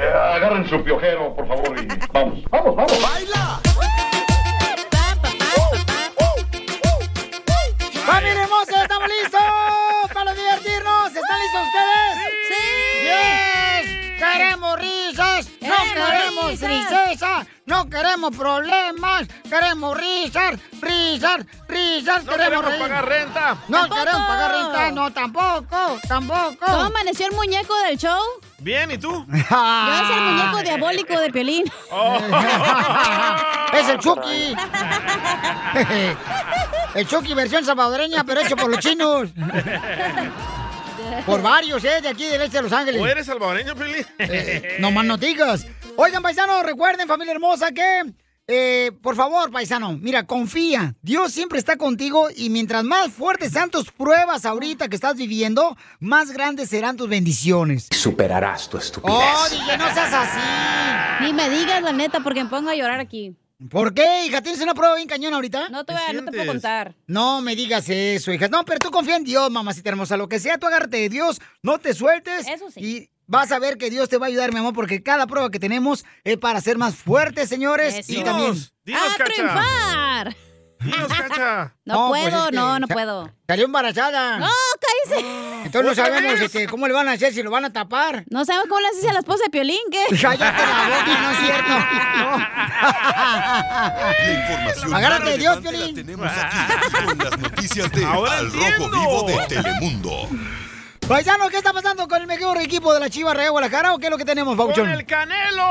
Eh, agarren su piojero, por favor, y vamos, vamos, vamos. ¡Baila! ¡Familia hermosa, estamos listos para divertirnos! ¿Están listos ustedes? ¡Sí! ¡Yes! ¡Queremos risas! ¡No ¡Queremos tristeza! ¡No queremos problemas! ¡Queremos risas! ¡Risas! ¡Risas! No ¡Queremos queremos reír! pagar renta. ¡No ¡Tampoco! queremos pagar renta! ¡No, tampoco! ¡Tampoco! ¿Cómo amaneció el muñeco del show? Bien, ¿y tú? Yo es el muñeco diabólico de Piolín. Oh. ¡Es el Chucky! el Chucky versión salvadoreña, pero hecho por los chinos. Por varios, ¿eh? De aquí del este de Los Ángeles. ¿O eres salvadoreño, Pili? Eh, no más noticas. Oigan, paisanos, recuerden, familia hermosa, que, eh, por favor, paisano, mira, confía. Dios siempre está contigo y mientras más fuertes sean tus pruebas ahorita que estás viviendo, más grandes serán tus bendiciones. Superarás tu estupidez. Oh, DJ, no seas así. Ni me digas la neta porque me pongo a llorar aquí. ¿Por qué, hija? ¿Tienes una prueba bien cañón ahorita? No te, voy a- no te puedo contar. No me digas eso, hija. No, pero tú confía en Dios, mamacita hermosa. Lo que sea, tú agárrate de Dios, no te sueltes. Eso sí. Y vas a ver que Dios te va a ayudar, mi amor, porque cada prueba que tenemos es para ser más fuertes, señores. Eso. Y Dinos, también. dinos, ¡A Cacha. triunfar! Dinos, Cacha. No, No, pues puedo, es que no, no puedo. Salió embarazada. ¡No, cállese! Entonces no ¿Otra sabemos este, cómo le van a hacer, si lo van a tapar. No sabemos cómo le haces a la esposa de Piolín, ¿qué? Cállate la boca, no es cierto. La información Agárrate de Dios, la Piolín. tenemos aquí con las noticias de Ahora Al entiendo. Rojo Vivo de Telemundo. Paisano, ¿qué está pasando con el mejor equipo de la Chivas Real Guadalajara o qué es lo que tenemos, Pauchón? ¡Con el Canelo!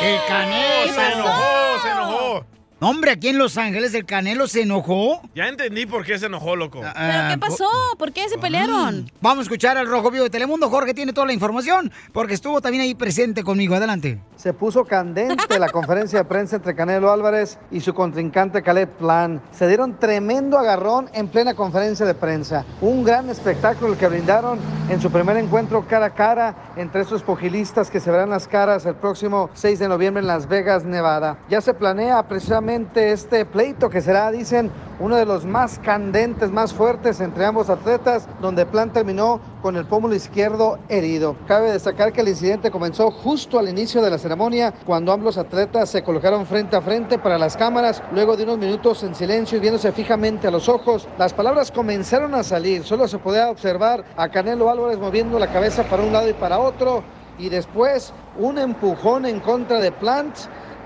El Canelo. Se enojó, se enojó. Hombre, aquí en Los Ángeles el Canelo se enojó. Ya entendí por qué se enojó, loco. ¿Pero Ah, qué pasó? ¿Por qué se pelearon? Vamos a escuchar al Rojo Vivo de Telemundo. Jorge tiene toda la información porque estuvo también ahí presente conmigo. Adelante. Se puso candente la conferencia de prensa entre Canelo Álvarez y su contrincante Caleb Plan. Se dieron tremendo agarrón en plena conferencia de prensa. Un gran espectáculo el que brindaron en su primer encuentro cara a cara entre estos pugilistas que se verán las caras el próximo 6 de noviembre en Las Vegas, Nevada. Ya se planea precisamente este pleito que será, dicen, uno de los más candentes, más fuertes entre ambos atletas, donde Plan terminó con el pómulo izquierdo herido. Cabe destacar que el incidente comenzó justo al inicio de la ceremonia, cuando ambos atletas se colocaron frente a frente para las cámaras, luego de unos minutos en silencio y viéndose fijamente a los ojos. Las palabras comenzaron a salir, solo se podía observar a Canelo Álvarez moviendo la cabeza para un lado y para otro, y después un empujón en contra de Plant,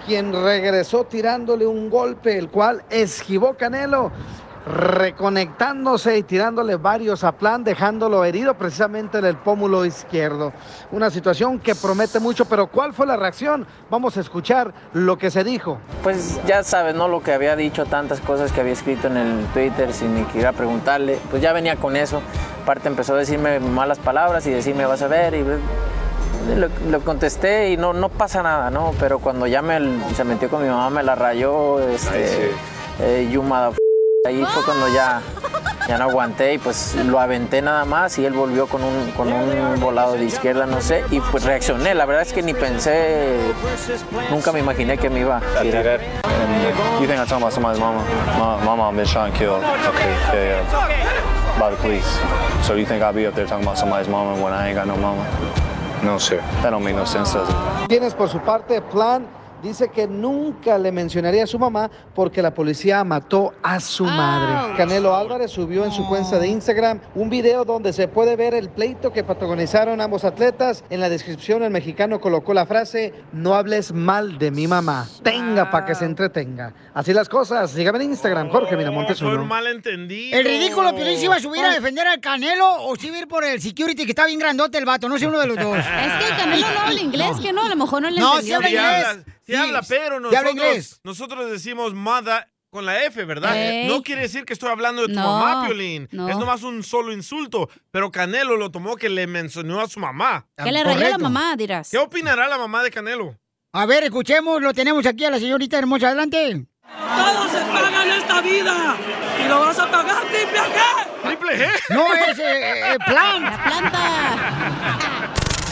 quien regresó tirándole un golpe, el cual esquivó Canelo reconectándose y tirándole varios a plan, dejándolo herido precisamente en el pómulo izquierdo. Una situación que promete mucho, pero ¿cuál fue la reacción? Vamos a escuchar lo que se dijo. Pues ya sabes, ¿no? Lo que había dicho, tantas cosas que había escrito en el Twitter sin ni siquiera preguntarle, pues ya venía con eso. Aparte empezó a decirme malas palabras y decirme vas a ver y le, le contesté y no, no pasa nada, ¿no? Pero cuando ya me, se metió con mi mamá, me la rayó, este, eh, you Ahí fue cuando ya, ya no aguanté y pues lo aventé nada más y él volvió con un, con un volado de izquierda, no sé, y pues reaccioné. La verdad es que ni pensé, nunca me imaginé que me iba a tirar. You think I'm talking about somebody's mama? My, my mom been shot and killed. Okay, yeah, yeah. By the police. So you think I'll be up there talking about somebody's mama when I ain't got no mama? No, sir. That don't make no sense, does it? Tienes por su parte plan. Dice que nunca le mencionaría a su mamá porque la policía mató a su madre. Canelo Álvarez subió en su cuenta de Instagram un video donde se puede ver el pleito que protagonizaron ambos atletas. En la descripción el mexicano colocó la frase, no hables mal de mi mamá, tenga para que se entretenga. Así las cosas, sígame en Instagram, Jorge Miramontes Fue un malentendido. El ridículo Piolín se iba a subir a defender al Canelo o se iba a ir por el security que está bien grandote el vato. No sé uno de los dos. Es que el Canelo no habla inglés, que no, a lo mejor no le No, entendió. sí habla inglés. Sí Sí, habla, pero habla nosotros, inglés. nosotros decimos mother con la F, ¿verdad? Ey. No quiere decir que estoy hablando de tu No, mamá, Piolín. no. Es nomás un solo insulto. Pero Canelo lo tomó que le mencionó a su mamá. Que le rayó a la mamá, dirás. ¿Qué opinará la mamá de Canelo? A ver, escuchemos, lo tenemos aquí a la señorita hermosa. Adelante. Todo se paga en esta vida. Y lo vas a pagar triple G. ¿Triple G? No, es eh, eh, plan. La planta.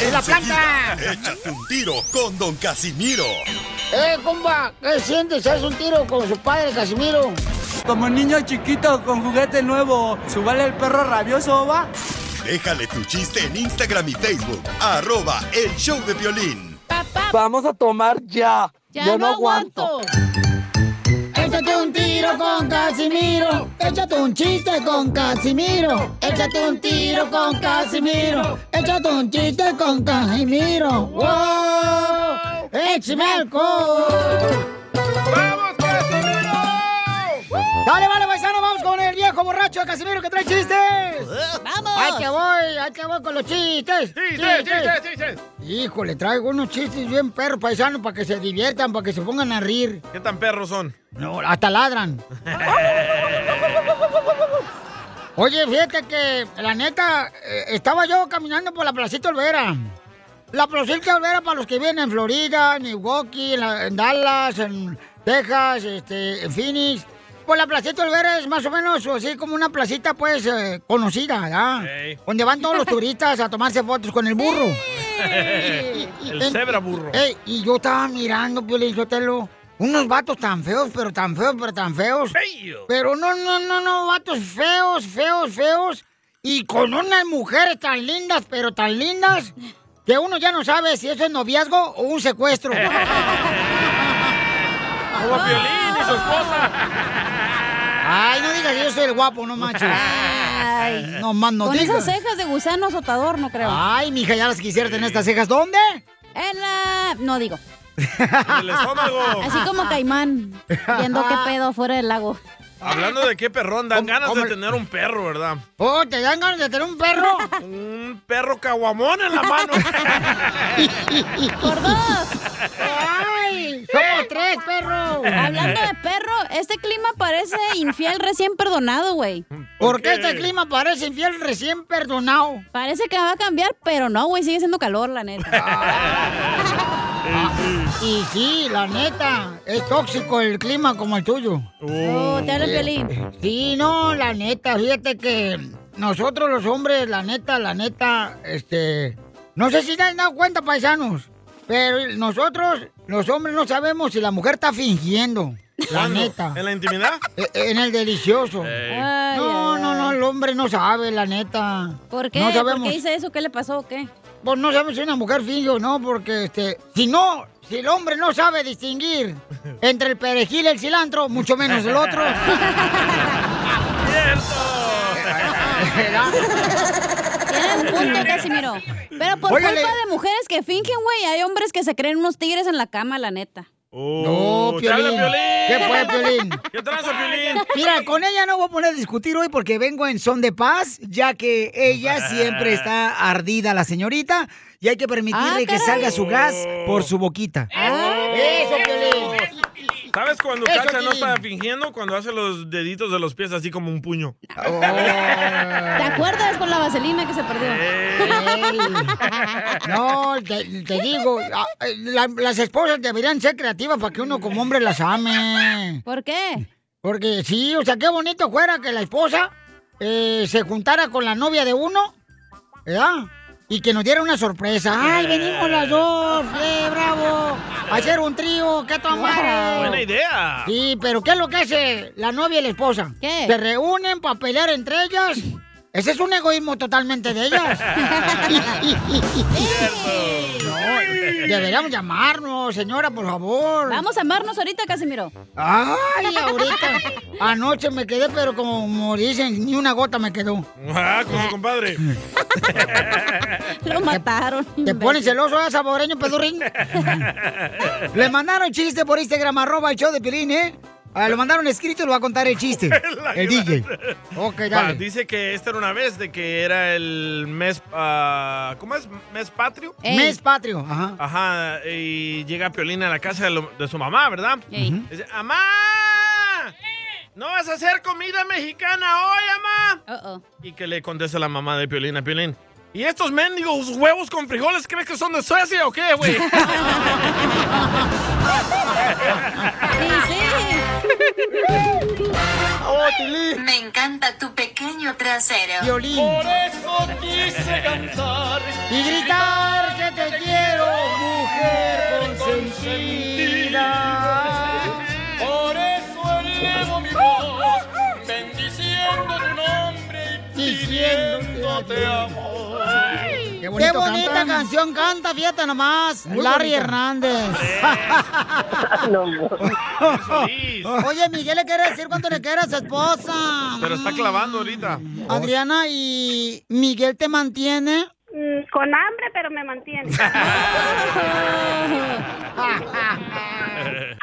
¡Es la planta! Échate un tiro con Don Casimiro. ¡Eh, compa! ¿Qué sientes? ¿Haz un tiro con su padre, Casimiro? Como niño chiquito con juguete nuevo. ¿Subale el perro rabioso, va? Déjale tu chiste en Instagram y Facebook. Arroba El Show de Violín. Vamos a tomar ya. Ya Yo no no aguanto. Échate un tiro con Casimiro. Échate un chiste con Casimiro. Échate un tiro con Casimiro. Échate un chiste con Casimiro. ¡Wow! ¡Échame alcohol! ¡Vamos, Casimiro! Dale, vale, paisano, vamos con el viejo borracho de Casimiro que trae chistes. ¡Vamos! ¡Ahí que voy! ¡Ahí que voy con los chistes! ¡Chistes, chistes, chistes! Híjole, traigo unos chistes bien perros paisanos para que se diviertan, para que se pongan a rir. ¿Qué tan perros son? No, hasta ladran. Oye, fíjate que, la neta, eh, estaba yo caminando por la Placita Olvera. La Placita Olvera para los que viven en Florida, en Milwaukee, en, la- en Dallas, en Texas, este, en Phoenix. Pues la Placita Olvera es más o menos así como una placita, pues, eh, conocida, ¿verdad? Ey. Donde van todos los turistas a tomarse fotos con el burro. El cebra burro. Ey, y yo estaba mirando, Piolín Sotelo, unos vatos tan feos, pero tan feos, pero tan feos. Feo. Pero no, no, no, no, vatos feos, feos, feos. Y con unas mujeres tan lindas, pero tan lindas, que uno ya no sabe si eso es noviazgo o un secuestro. Como Piolín y su esposa. Ay, no digas que yo soy el guapo, no manches. Ay. No más no Con digas. esas cejas de gusano azotador, no creo. Ay, mija, ya las quisiera tener estas cejas. ¿Dónde? En la... No digo. En el estómago. Así como caimán, viendo qué pedo fuera del lago. Hablando de qué perrón, dan ¿Cómo- ganas de tener un perro, ¿verdad? Oh, ¿te dan ganas de tener un perro? Un perro caguamón en la mano. ¡Por dos! ¡Ay! ¡Somos tres, perro! Hablando de perro, este clima parece infiel recién perdonado, güey. ¿Por qué qué? este clima parece infiel recién perdonado? Parece que va a cambiar, pero no, güey, sigue siendo calor, la neta. Y sí, la neta, es tóxico el clima como el tuyo. Oh, te habla Eh, Piolín. Sí, no, la neta, fíjate que nosotros los hombres, la neta, la neta, este... No sé si se han dado cuenta, paisanos, pero nosotros, los hombres, no sabemos si la mujer está fingiendo. La ¿Cuándo? neta. ¿En la intimidad? Eh, En el delicioso. Ay, No, ay, no, no, el hombre no sabe, la neta. ¿Por qué? No ¿Por sabemos. qué dice eso? ¿Qué le pasó o qué? Pues no sabemos si una mujer finge o no, porque este, si no, si el hombre no sabe distinguir entre el perejil y el cilantro, mucho menos el otro. Tienen un punto, Casimiro. Pero por culpa de mujeres que fingen, güey, hay hombres que se creen unos tigres en la cama, la neta. Oh, No, ¿te habla Piolín. Piolín? ¿Qué fue, Piolín? ¿Qué tranza, Piolín? Mira, con ella no voy a poner a discutir hoy porque vengo en son de paz, ya que ella siempre está ardida, la señorita, y hay que permitirle Ah, que salga su gas por su boquita. Eso, Piolín. ¿Sabes cuando Eso, Cacha no Piolín. está fingiendo? Cuando hace los deditos de los pies así como un puño. Oh. ¿Te acuerdas con la vaselina que se perdió? Ey. No, te, te digo, ah, la- las esposas deberían ser creativas para que uno como hombre las ame. ¿Por qué? Porque sí, o sea, qué bonito fuera que la esposa eh, se juntara con la novia de uno, ¿verdad? Y que nos diera una sorpresa. ¡Ay, venimos las dos! ¡Eh, bravo! A hacer un trío, ¡qué tomar! Buena idea. Sí, pero ¿qué es lo que hace la novia y la esposa? ¿Qué? Se reúnen para pelear entre ellas. Ese es un egoísmo totalmente de ellas. Deberíamos llamarnos, señora, por favor. Vamos a amarnos ahorita, Casimiro. Ay, ahorita. Anoche me quedé, pero como dicen, ni una gota me quedó. Ah, con su compadre. Lo mataron. ¿Te pones celoso, eh, saboreño pedurrín? Le mandaron chiste por Instagram, arroba el show de Pilín, ¿eh? Ah, lo mandaron escrito y lo va a contar el chiste. el DJ. Ok, Va, dale. dice que esta era una vez de que era el mes... ah, ¿Cómo es? ¿Mes patrio? Ey. Mes patrio, ajá. Ajá, y llega Piolina a la casa de, lo- de su mamá, ¿verdad? Ey. Dice, ¡Amá! ¿No vas a hacer comida mexicana hoy, amá? Uh-oh. Y que le contesta la mamá de Piolina, Piolín. ¿Y estos mendigos huevos con frijoles crees que son de Suecia o qué, güey? Sí, sí. Oh, Pilín. Me encanta tu pequeño trasero. Violín. eso quise cantar. Y gritar que te quiero, mujer consentida. Por eso elevo mi voz, bendiciendo tu nombre y Diciéndote pidiéndote amor. Qué bonito bonita cantan. canción canta, fíjate nomás. Muy Larry bonita. Hernández. Oye, Miguel le quiere decir cuánto le quiere a su esposa. Pero está clavando ahorita. Adriana, ¿y Miguel te mantiene? Mm, Con hambre, pero me mantiene.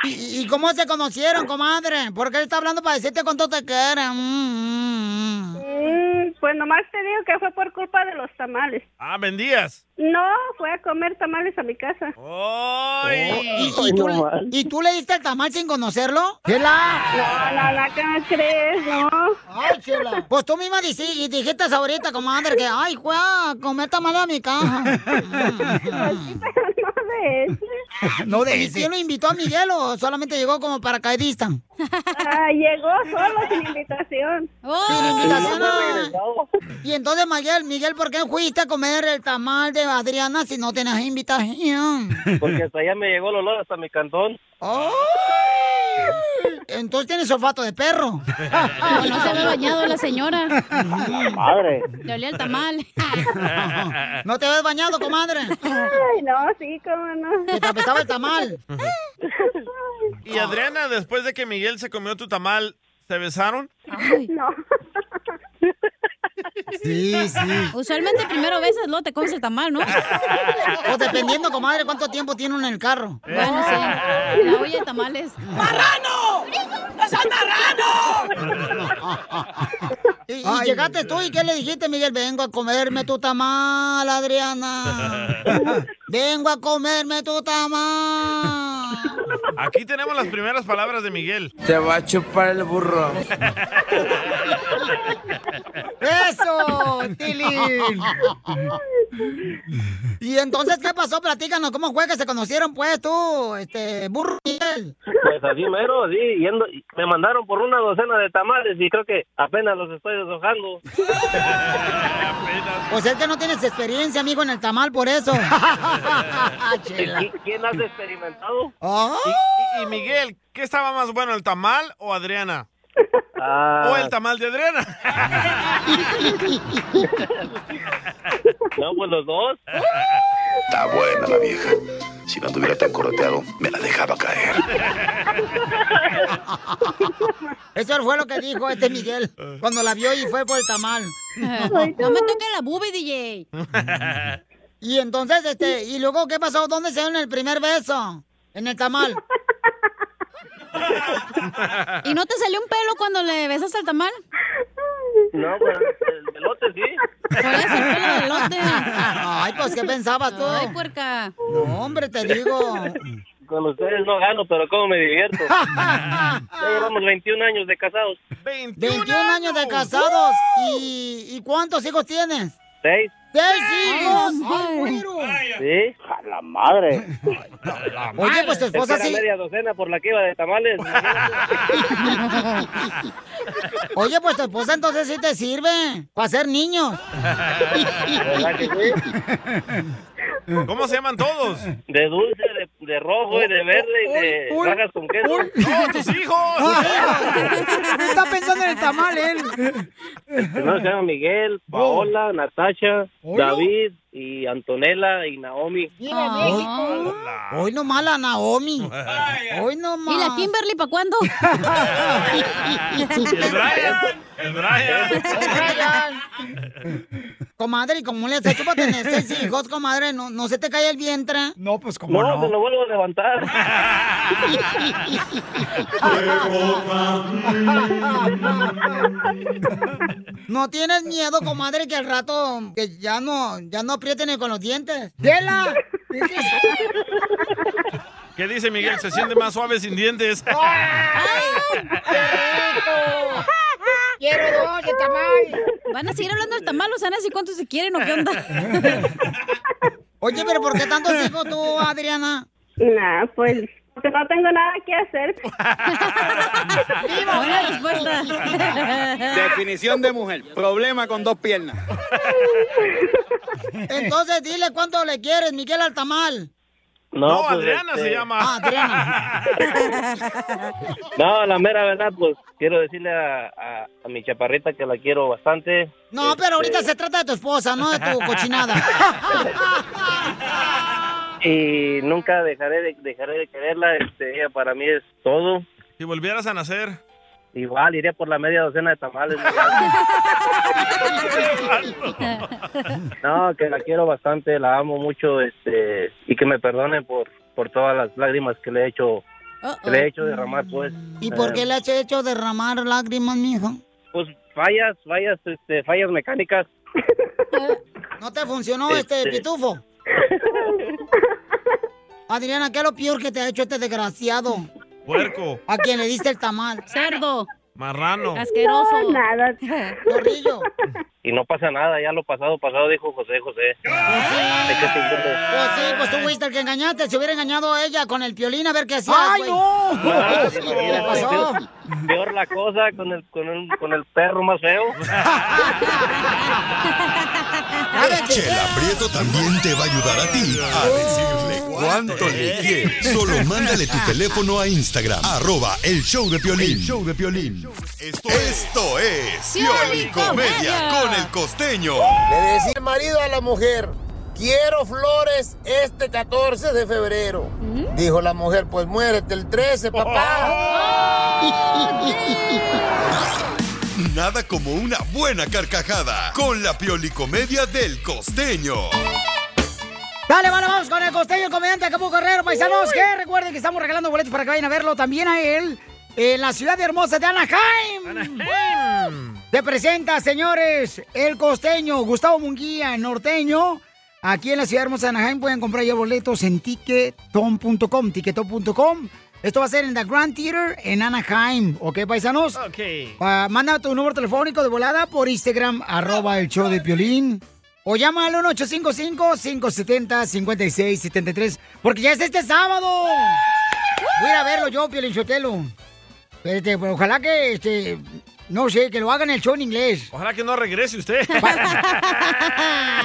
¿Y, y cómo se conocieron, comadre? Porque él está hablando para decirte cuánto te quiere. Mm. Mm, Pues nomás te digo que fue por culpa de los tamales. Ah, vendías. No, fue a comer tamales a mi casa. ¿Y, y tú, y tú le diste el tamal sin conocerlo? ¿Chela? No, no, no, ¿cómo crees? No. Ay, chela. Pues tú misma y dijiste ahorita, comadre, que ay, fue a comer tamal a mi casa. no de ese. No de ¿Y quién lo invitó a Miguel o solamente llegó como paracaidista? Ah, llegó solo sin invitación. Sin invitación. ah. Y entonces, Miguel, Miguel, ¿por qué fuiste a comer el tamal de Adriana si no tenías invitación? Porque hasta allá me llegó el olor hasta mi cantón. Entonces tienes olfato de perro. No, no se había bañado la señora. Madre. Le olía el tamal. ¿No te habías bañado, comadre? Ay, no, sí, cómo no. Te apestaba el tamal. Y Adriana, después de que Miguel se comió tu tamal, ¿se besaron? No. Sí, sí. Usualmente primero besas, luego te comes el tamal, ¿no? O dependiendo, comadre, cuánto tiempo tiene uno en el carro. Bueno, sí. La olla de tamales. ¡Marrano! ¡Es el Y, y llegaste tú y ¿qué le dijiste, Miguel? Vengo a comerme tu tamal, Adriana. Vengo a comerme tu tamal. Aquí tenemos las primeras palabras de Miguel. Te va a chupar el burro. ¡Eso, Tilín! Y entonces, ¿qué pasó? Platícanos, ¿cómo fue que se conocieron, pues, tú, este, burro Miguel? Pues así mero, sí, yendo, me mandaron por una docena de tamales y creo que apenas los estoy deshojando. Pues es que no tienes experiencia, amigo, en el tamal, por eso. Chela. ¿Y ¿Quién has experimentado? Y, y- y Miguel, ¿qué estaba más bueno, el tamal o Adriana? Ah, ¿O el tamal de Adriana? no, pues los dos. Está buena la vieja. Si no anduviera tan correteado, me la dejaba caer. Eso fue lo que dijo este Miguel cuando la vio y fue por el tamal. No me toques la boobie, DJ. Y entonces, este, ¿y luego qué pasó? ¿Dónde se dieron el primer beso? En el tamal. ¿Y no te salió un pelo cuando le besas el tamal? No, pues el elote sí. Por eso, el pelo de elote. Ay, pues, ¿qué pensabas tú? Ay, puerca. No, hombre, te digo. Con ustedes no gano, pero cómo me divierto. ya llevamos 21 años de casados. 21 años de casados. ¿Y, y cuántos hijos tienes? ¿Seis? ¡Seis hijos! ¡Ay, güero! Sí. A la madre. Oye, pues tu Es esposa sí. media docena por la que iba de tamales. Oye, pues tu esposa entonces sí te sirve para ser niños. ¿Verdad que sí? ¿Cómo se llaman todos? De dulce, de, de rojo y de verde y de Uy, rajas con queso. ¡No, tus hijos! Está pensando en el tamal, él. Primero se llama Miguel, Paola, Natasha, David y Antonella y Naomi. Hoy, hoy nomás la Naomi. Hoy nomás. ¿Y la Kimberly para cuándo? El Brian. El Brian. Comadre, ¿y cómo le has hecho para tener seis hijos, comadre? ¿No, no se te cae el vientre? No, pues No, se lo vuelvo a levantar. ¿No tienes miedo, comadre, que al rato que ya no, ya no aprieten con los dientes? ¡Dela! ¿Qué dice Miguel? Se siente más suave sin dientes. ¡Quiero dos de tamal! ¿Van a seguir hablando del tamal o se van a decir cuántos se quieren o qué onda? Oye, pero ¿por qué tantos hijos tú, Adriana? Nah, pues porque no tengo nada que hacer. Buena respuesta. Definición de mujer. Problema con dos piernas. Entonces dile cuánto le quieres, Miguel, al tamal. No, No, pues, Adriana este, se llama. Ah, Adriana. No, la mera verdad, pues quiero decirle a, a- a mi chaparrita que la quiero bastante. No, pero ahorita Este, se trata de tu esposa, no de tu cochinada. Y nunca dejaré de, dejaré de quererla. Este, ella para mí es todo. Si volvieras a nacer. Igual iría por la media docena de tamales. No, que la quiero bastante, la amo mucho, este, y que me perdone por, por todas las lágrimas que le he hecho, que le he hecho derramar, pues. ¿Y por qué Eh, le has hecho derramar lágrimas, mijo? Pues fallas, fallas, este, fallas mecánicas. ¿No te funcionó este, Este. pitufo? Adriana, ¿qué es lo peor que te ha hecho este desgraciado? Puerco. A quien le diste el tamal. Cerdo. Marrano. Asqueroso. nada. Zorrillo. Y no pasa nada, ya lo pasado, pasado, dijo José José. ¿De qué se incumbe? Pues sí, pues tú fuiste el que engañaste. Si hubiera engañado a ella con el piolín, a ver qué hacías, ¡Ay, güey. no! ¿Qué imagínate, pasó? Peor, la cosa con el, con el, con el perro más feo. Chela Prieto también te va a ayudar a ti a decirle cuánto le quieres. Solo mándale tu teléfono a Instagram, arroba el show de Piolín. El show de Piolín. Esto, esto es Piolín Comedia Comedia. con el costeño. Le decía el marido a la mujer, quiero flores este 14 de febrero. Dijo la mujer, pues muérete el 13, papá. Nada como una buena carcajada con la Piolicomedia del costeño. Dale, vale, vamos con el costeño, el comediante Acapulco Guerrero, paisanos, que recuerden que estamos regalando boletos para que vayan a verlo también a él en la ciudad hermosa de Anaheim. Te presenta, señores, el costeño Gustavo Munguía, norteño. Aquí en la ciudad hermosa de Anaheim pueden comprar ya boletos en ticketon.com, ticketon.com. Esto va a ser en The Grand Theater en Anaheim, ¿ok, paisanos? Ok. Pa- manda tu número telefónico de volada por Instagram, arroba el show de Piolín. O llama al 1-855-570-5673. Porque ya es este sábado. Voy a ir a verlo yo, Piolín Sotelo. Este, pues, ojalá que, este, no sé, que lo hagan el show en inglés. Ojalá que no regrese usted.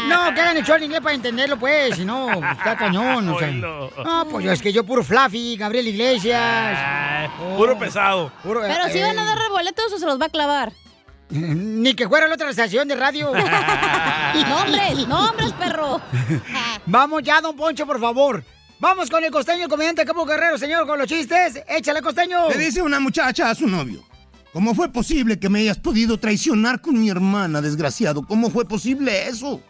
No, que hagan el show en inglés para entenderlo, pues. Si no, está cañón. O sea. No, pues yo es que yo puro Fluffy, Gabriel Iglesias. Ay, Puro pesado. Puro- Pero si eh, van a dar boletos o se los va a clavar. Ni que fuera la otra estación de radio. Nombres, nombres, perro. Vamos ya, don Poncho, por favor. Vamos con el costeño, el comediante Capo Guerrero, señor, con los chistes. Échale, costeño. Le dice una muchacha a su novio. ¿Cómo fue posible que me hayas podido traicionar con mi hermana, desgraciado? ¿Cómo fue posible eso?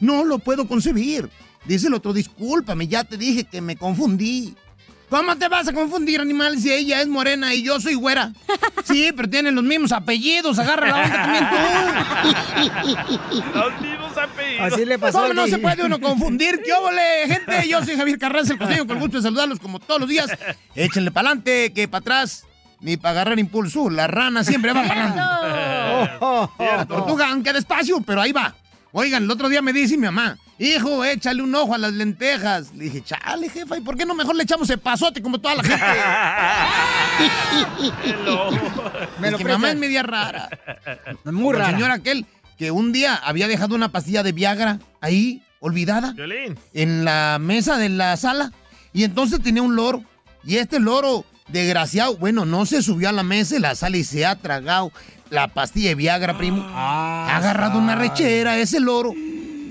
No lo puedo concebir. Dice el otro, discúlpame, ya te dije que me confundí. ¿Cómo te vas a confundir, animal, si ella es morena y yo soy güera? Sí, pero tienen los mismos apellidos, agarra la onda también tú. Los mismos apellidos. Así le pasó ¿Cómo no se puede uno confundir? ¿Qué óvole, gente? Yo soy Javier Carranza, el costeño, con el gusto de saludarlos como todos los días. Échenle para adelante, que para atrás, ni para agarrar impulso. La rana siempre va para adelante. La tortuga, aunque despacio, pero ahí va. Oigan, el otro día me dice mi mamá, hijo, échale un ojo a las lentejas. Le dije, chale, jefa, ¿y por qué no mejor le echamos el pasote como toda la gente? Me es que mamá es media rara. Muy el rara. señor aquel que un día había dejado una pastilla de Viagra ahí, olvidada, Violín. en la mesa de la sala. Y entonces tenía un loro. Y este loro, desgraciado, bueno, no se subió a la mesa de la sala y se ha tragado la pastilla de Viagra, primo. ha agarrado una rechera ese loro.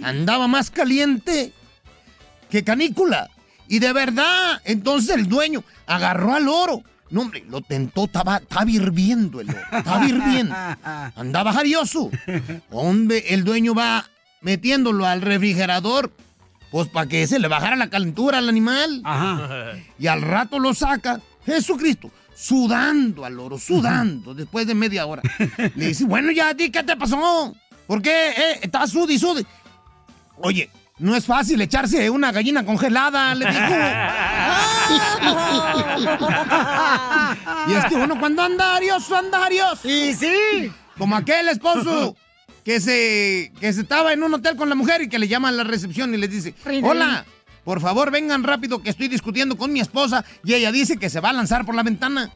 Andaba más caliente que canícula. Y de verdad, entonces el dueño agarró al loro. No, hombre, lo tentó, estaba, estaba hirviendo el loro, estaba hirviendo. Andaba jarioso. Hombre, el dueño va metiéndolo al refrigerador, pues para que se le bajara la calentura al animal. Y al rato lo saca, Jesucristo, sudando al loro, sudando, después de media hora. Le dice, bueno, ya a ti, ¿qué te pasó? ¿Por qué? Eh, estás sude y sude. Oye, no es fácil echarse una gallina congelada, le dijo. y es que uno cuando anda arioso, anda arioso. Y sí. Como aquel esposo que se, que se estaba en un hotel con la mujer y que le llama a la recepción y les dice, hola, por favor vengan rápido que estoy discutiendo con mi esposa y ella dice que se va a lanzar por la ventana.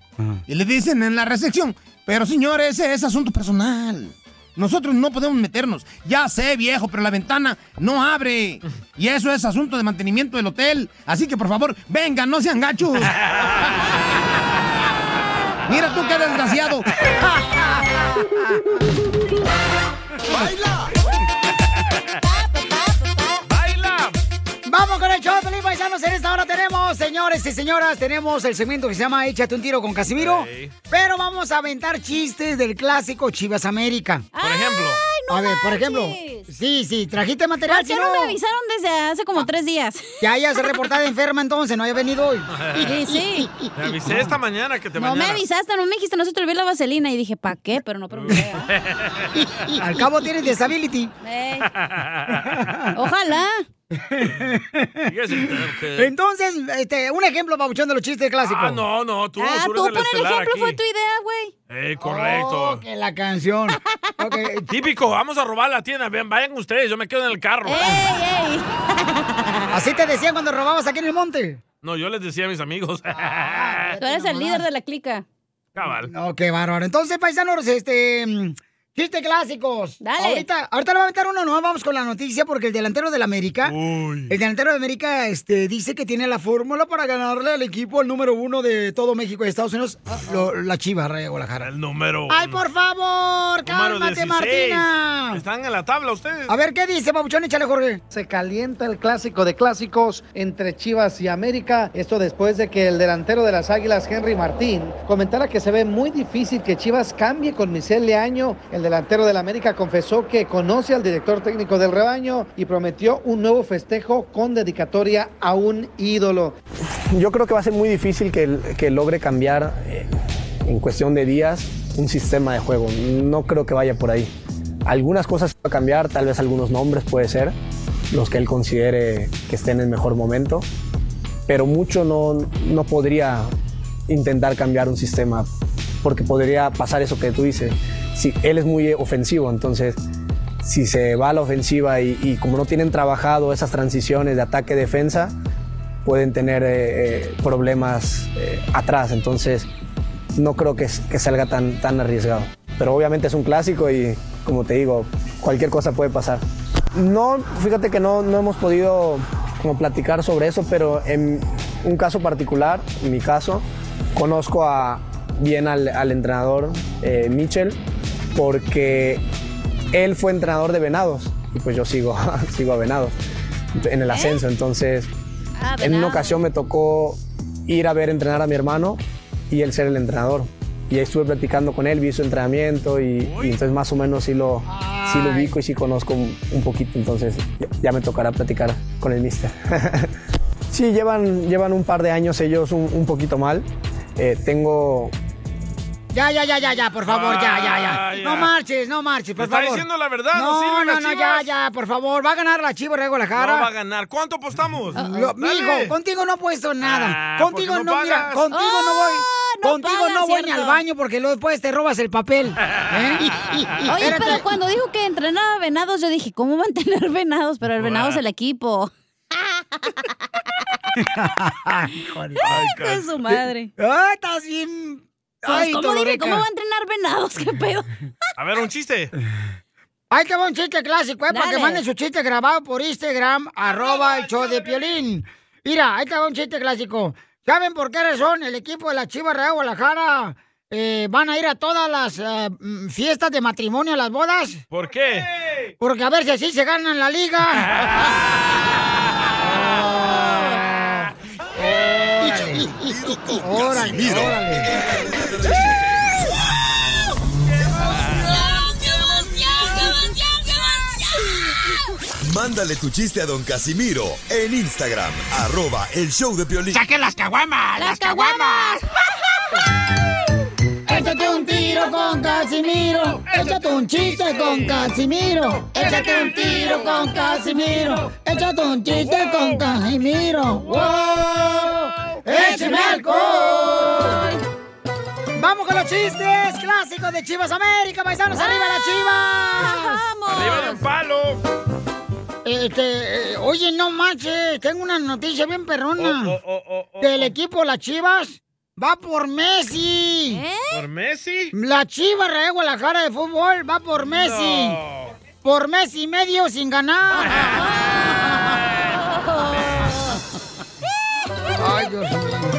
Y le dicen en la recepción, pero señor, ese es asunto personal. nosotros no podemos meternos. Ya sé, viejo, pero la ventana no abre. Y eso es asunto de mantenimiento del hotel. Así que por favor, vengan, no sean gachos. Mira tú qué desgraciado. ¡Baila! Paisanos. En esta hora tenemos, señores y señoras, tenemos el segmento que se llama Échate un tiro con Casimiro. Pero vamos a aventar chistes del clásico Chivas América. Por ejemplo. a ver, por ejemplo. Sí, sí, trajiste material. ¿Por qué no me avisaron desde hace como tres días? Ya ella se reportada enferma entonces, no haya venido hoy. Sí, sí. Te avisé esta mañana que te No me avisaste, no me dijiste, no se te olvidó la vaselina. Y dije, ¿para qué? Pero no pregunté. Al cabo tienes disability. Ojalá. Entonces, este, un ejemplo, babuchón, de los chistes clásicos. Ah, no, no, tú, Ah, tú pon el ejemplo, aquí. fue tu idea, güey. Eh, correcto. Oh, que la canción. Típico, vamos a robar la tienda. Ven, vayan ustedes, yo me quedo en el carro. Así te decían cuando robabas aquí en el monte. No, yo les decía a mis amigos. Tú eres el líder de la clica. Cabal. No, qué bárbaro. Entonces, paisanos, este. Chistes clásicos. Dale. Ahorita, ahorita le va a aventar uno, no vamos con la noticia porque el delantero del América. El delantero de América este, dice que tiene la fórmula para ganarle al equipo, el número uno de todo México y Estados Unidos, lo- la Chiva, Rey de Guadalajara. El número ¡Ay, por favor! ¡Cálmate, 16. Martina! Están en la tabla ustedes. A ver, ¿qué dice, Pabuchón? Échale, Jorge. Se calienta el clásico de clásicos entre Chivas y América. Esto después de que el delantero de las Águilas, Henry Martín, comentara que se ve muy difícil que Chivas cambie con Michel Leaño. El delantero del América confesó que conoce al director técnico del rebaño y prometió un nuevo festejo con dedicatoria a un ídolo. Yo creo que va a ser muy difícil que, que logre cambiar eh, en cuestión de días un sistema de juego. No creo que vaya por ahí. Algunas cosas va a cambiar, tal vez algunos nombres puede ser, los que él considere que estén en el mejor momento, pero mucho no, no podría intentar cambiar un sistema porque podría pasar eso que tú dices. Si él es muy ofensivo, entonces si se va a la ofensiva y, y como no tienen trabajado esas transiciones de ataque-defensa, pueden tener eh, eh, problemas eh, atrás. Entonces, no creo que, que salga tan, tan arriesgado. Pero obviamente es un clásico y, como te digo, cualquier cosa puede pasar. No, fíjate que no, no hemos podido como platicar sobre eso, pero en un caso particular, en mi caso, conozco a, bien al, al entrenador eh, Mitchell porque él fue entrenador de Venados y pues yo sigo, sigo a Venados en el ascenso. Entonces, Ah, en una ocasión me tocó ir a ver entrenar a mi hermano y él ser el entrenador. Y ahí estuve platicando con él, vi su entrenamiento y, y entonces más o menos sí lo, sí lo ubico y sí conozco un, poquito. Entonces ya, ya me tocará platicar con el mister. sí, llevan, llevan un par de años ellos un, un poquito mal. Eh, tengo Ya, ya, ya, ya, ya, por favor, ya, ya, ya. Ah, ya. No marches, no marches, por Está favor. diciendo la verdad, no No, no, no, ya, ya, por favor. Va a ganar la Chiva de No Guadalajara. va a ganar. ¿Cuánto apostamos? Lo- Dale. mijo, contigo no he puesto nada. Ah, contigo ¿por qué no, no mira, contigo no voy. no contigo pagas, no voy ni al baño porque luego después te robas el papel. ¿eh? Oye, Espérate. pero cuando dijo que entrenaba venados, yo dije, ¿cómo van a tener venados? Pero el venado es el equipo. Hijo de su madre. Ay, estás bien. Ay, ¿Cómo dije? Toloreca. ¿Cómo va a entrenar venados? ¿Qué pedo? A ver, un chiste. Ahí te va un chiste clásico, ¿eh? Para que manden su chiste grabado por Instagram, arroba el show de Piolín. Mira, ahí te va un chiste clásico. ¿Saben por qué razón el equipo de la Chivas Real Guadalajara eh, van a ir a todas las eh, mm, fiestas de matrimonio, a las bodas? ¿Por qué? Porque a ver si así se ganan la liga. órale, órale. Mándale tu chiste a don Casimiro en Instagram, arroba el show de Piolín. ¡Saquen las caguamas! ¡Las caguamas! Échate un tiro con Casimiro. Échate un chiste con Casimiro. Échate un tiro con Casimiro. Échate un chiste con Casimiro. ¡Wow! ¡Échame alcohol! Vamos con los chistes clásicos de Chivas América, paisanos, arriba las Chivas. Arriba de un palo. Este, eh, oye, no manches, tengo una noticia bien perrona. Oh, oh, oh, oh, Del equipo Las Chivas va por Messi. ¿Por Messi? La Chiva Rayadas de Guadalajara de fútbol va por Messi. Por Messi y medio sin ganar. Ay, Dios mío.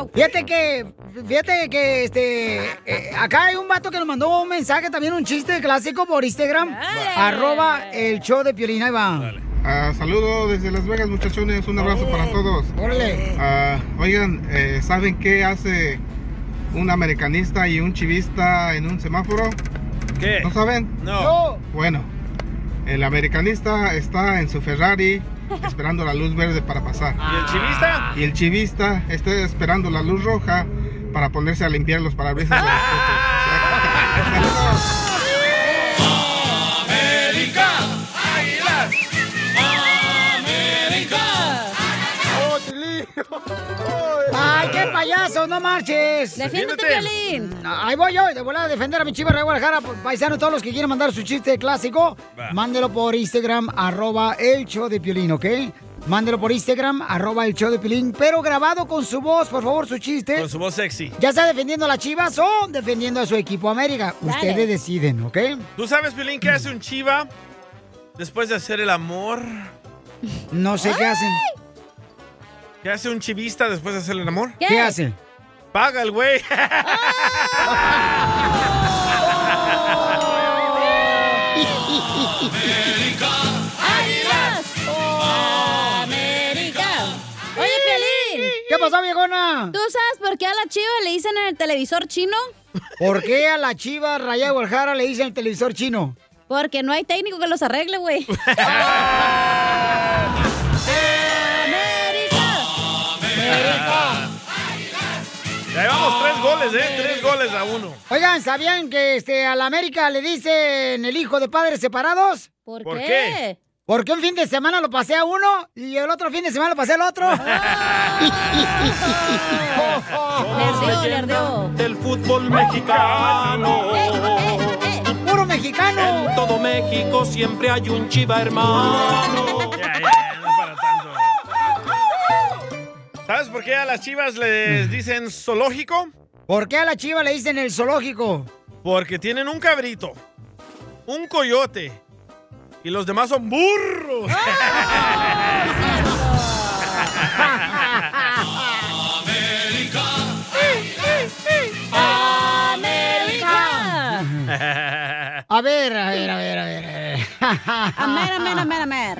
No. Fíjate que, fíjate que, este, eh, acá hay un vato que nos mandó un mensaje, también un chiste clásico por Instagram, arroba el show de Piolina, ahí va. Ah, saludos desde Las Vegas, muchachones. Un abrazo para todos. Órale. Ah, oigan, eh, ¿saben qué hace un americanista y un chivista en un semáforo? ¿Qué? ¿No saben? No. Bueno, el americanista está en su Ferrari esperando la luz verde para pasar. ¿Y el chivista? Y el chivista está esperando la luz roja para ponerse a limpiar los parabrisas ¡Ay, qué payaso! ¡No marches! Defiéndete, Piolín. Ahí voy yo, de volada a defender a mi chiva de Guadalajara. Paisano, todos los que quieren mandar su chiste clásico, Va. mándelo por Instagram, arroba el show de Piolín, ¿ok? Mándelo por Instagram, arroba el show de Piolín, pero grabado con su voz, por favor, su chiste. Con su voz sexy. Ya sea defendiendo a las chivas o defendiendo a su equipo América. Ustedes deciden, ¿ok? ¿Tú sabes, Piolín, qué hace un chiva después de hacer el amor? No sé qué hacen. ¿Qué hace un chivista después de hacer el amor? ¿Qué, ¿Qué hace? Paga el güey. ¡Águilas! ¡América! Oye, Piolín. ¿Qué pasó, viejona? ¿Tú sabes por qué a la chiva le dicen en el televisor chino? ¿Por qué a la chiva Raya de Guadalajara le dicen el televisor chino? Porque no hay técnico que los arregle, güey. Ya llevamos tres goles, ¿eh? Tres goles a uno. Oigan, ¿sabían que este, a la América le dicen el hijo de padres separados? ¿Por, ¿Por qué? qué? Porque un fin de semana lo pasé a uno y el otro fin de semana lo pasé al otro. Del fútbol mexicano. ¡Puro mexicano! En todo México siempre hay un chiva hermano. Por qué a las chivas les dicen zoológico? ¿Por qué a la chiva le dicen el zoológico? Porque tienen un cabrito, un coyote y los demás son burros. A ver, a ver, a ver, a ver. A ver, Amer, amer, amer, amer.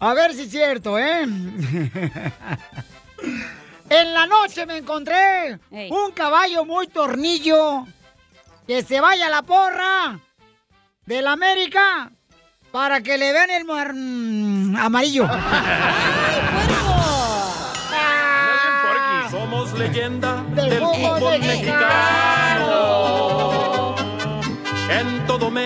A ver si es cierto, ¿eh? En la noche me encontré un caballo muy tornillo que se vaya a la porra del América para que le vean el mar- mm, amarillo. Somos leyenda Del del fútbol fútbol mexicano. mexicano.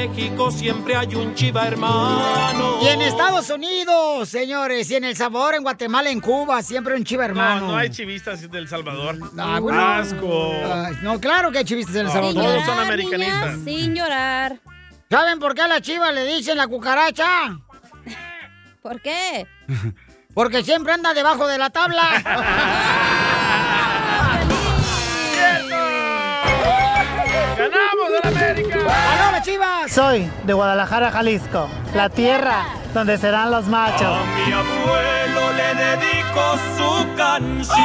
México siempre hay un chiva hermano. Y en Estados Unidos, señores, y en El Salvador, en Guatemala, en Cuba, siempre un chiva hermano. No, no hay chivistas del Salvador. Ah, bueno. Asco. No, claro que hay chivistas en El No, Salvador. todos son americanistas. Sin llorar. ¿Saben por qué a la chiva le dicen la cucaracha? ¿Por qué? Porque siempre anda debajo de la tabla. Soy de Guadalajara, Jalisco, la tierra donde serán los machos. A mi abuelo le dedico su canción.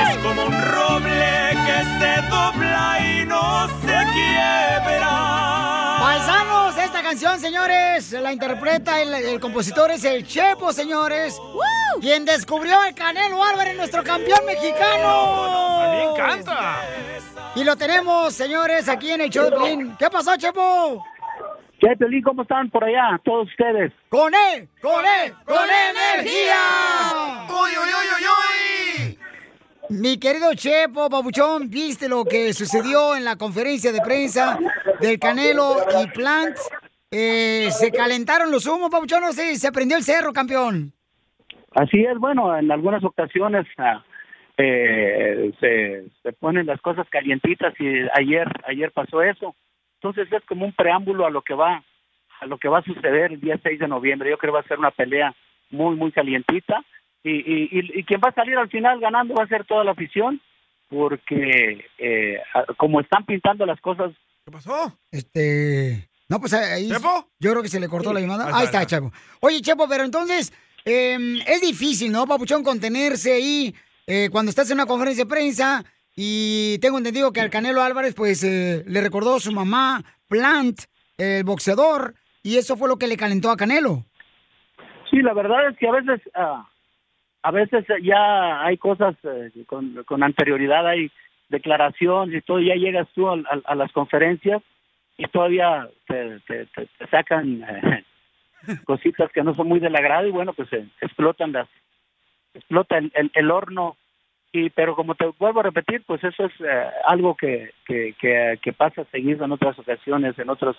Es como un roble que se dobla y no se quiebra. Canción, señores, la interpreta el, el compositor es el Chepo, señores. Quien descubrió el Canelo Álvarez, nuestro campeón mexicano. También canta. Y lo tenemos, señores, aquí en el show. ¿Qué pasó, Chepo? ¿Qué, Pelín? ¿Cómo están por allá, todos ustedes? ¡Con él! ¡Con él! ¡Con energía! ¡Uy, uy, uy, uy, uy! Mi querido Chepo, Pabuchón, ¿viste lo que sucedió en la conferencia de prensa del Canelo y Plant? Eh, se calentaron los humos, Pabuchón, no sé, se prendió el cerro, campeón. Así es, bueno, en algunas ocasiones ah, eh, se, se ponen las cosas calientitas y ayer ayer pasó eso. Entonces es como un preámbulo a lo que va a lo que va a suceder el día 6 de noviembre. Yo creo que va a ser una pelea muy muy calientita y, y, y, y quien va a salir al final ganando va a ser toda la afición, porque eh, como están pintando las cosas, ¿Qué pasó? Este. No, pues ahí. Yo creo que se le cortó la llamada. Ahí Ahí está, Chepo. Oye, Chepo, pero entonces. eh, es difícil, ¿no, Papuchón, contenerse ahí eh, cuando estás en una conferencia de prensa? Y tengo entendido que al Canelo Álvarez, pues, eh, le recordó a su mamá, Plant, el boxeador, y eso fue lo que le calentó a Canelo. sí, la verdad es que a veces, ah, a veces ya hay cosas eh, con, con anterioridad, hay declaraciones y todo, ya llegas tú al- a, las conferencias y todavía te, te- te- sacan eh, cositas que no son muy del agrado y bueno, pues eh, explotan las, explota el, el, el horno. Y pero como te vuelvo a repetir pues eso es eh, algo que, que, que, que pasa seguido en otras ocasiones en otros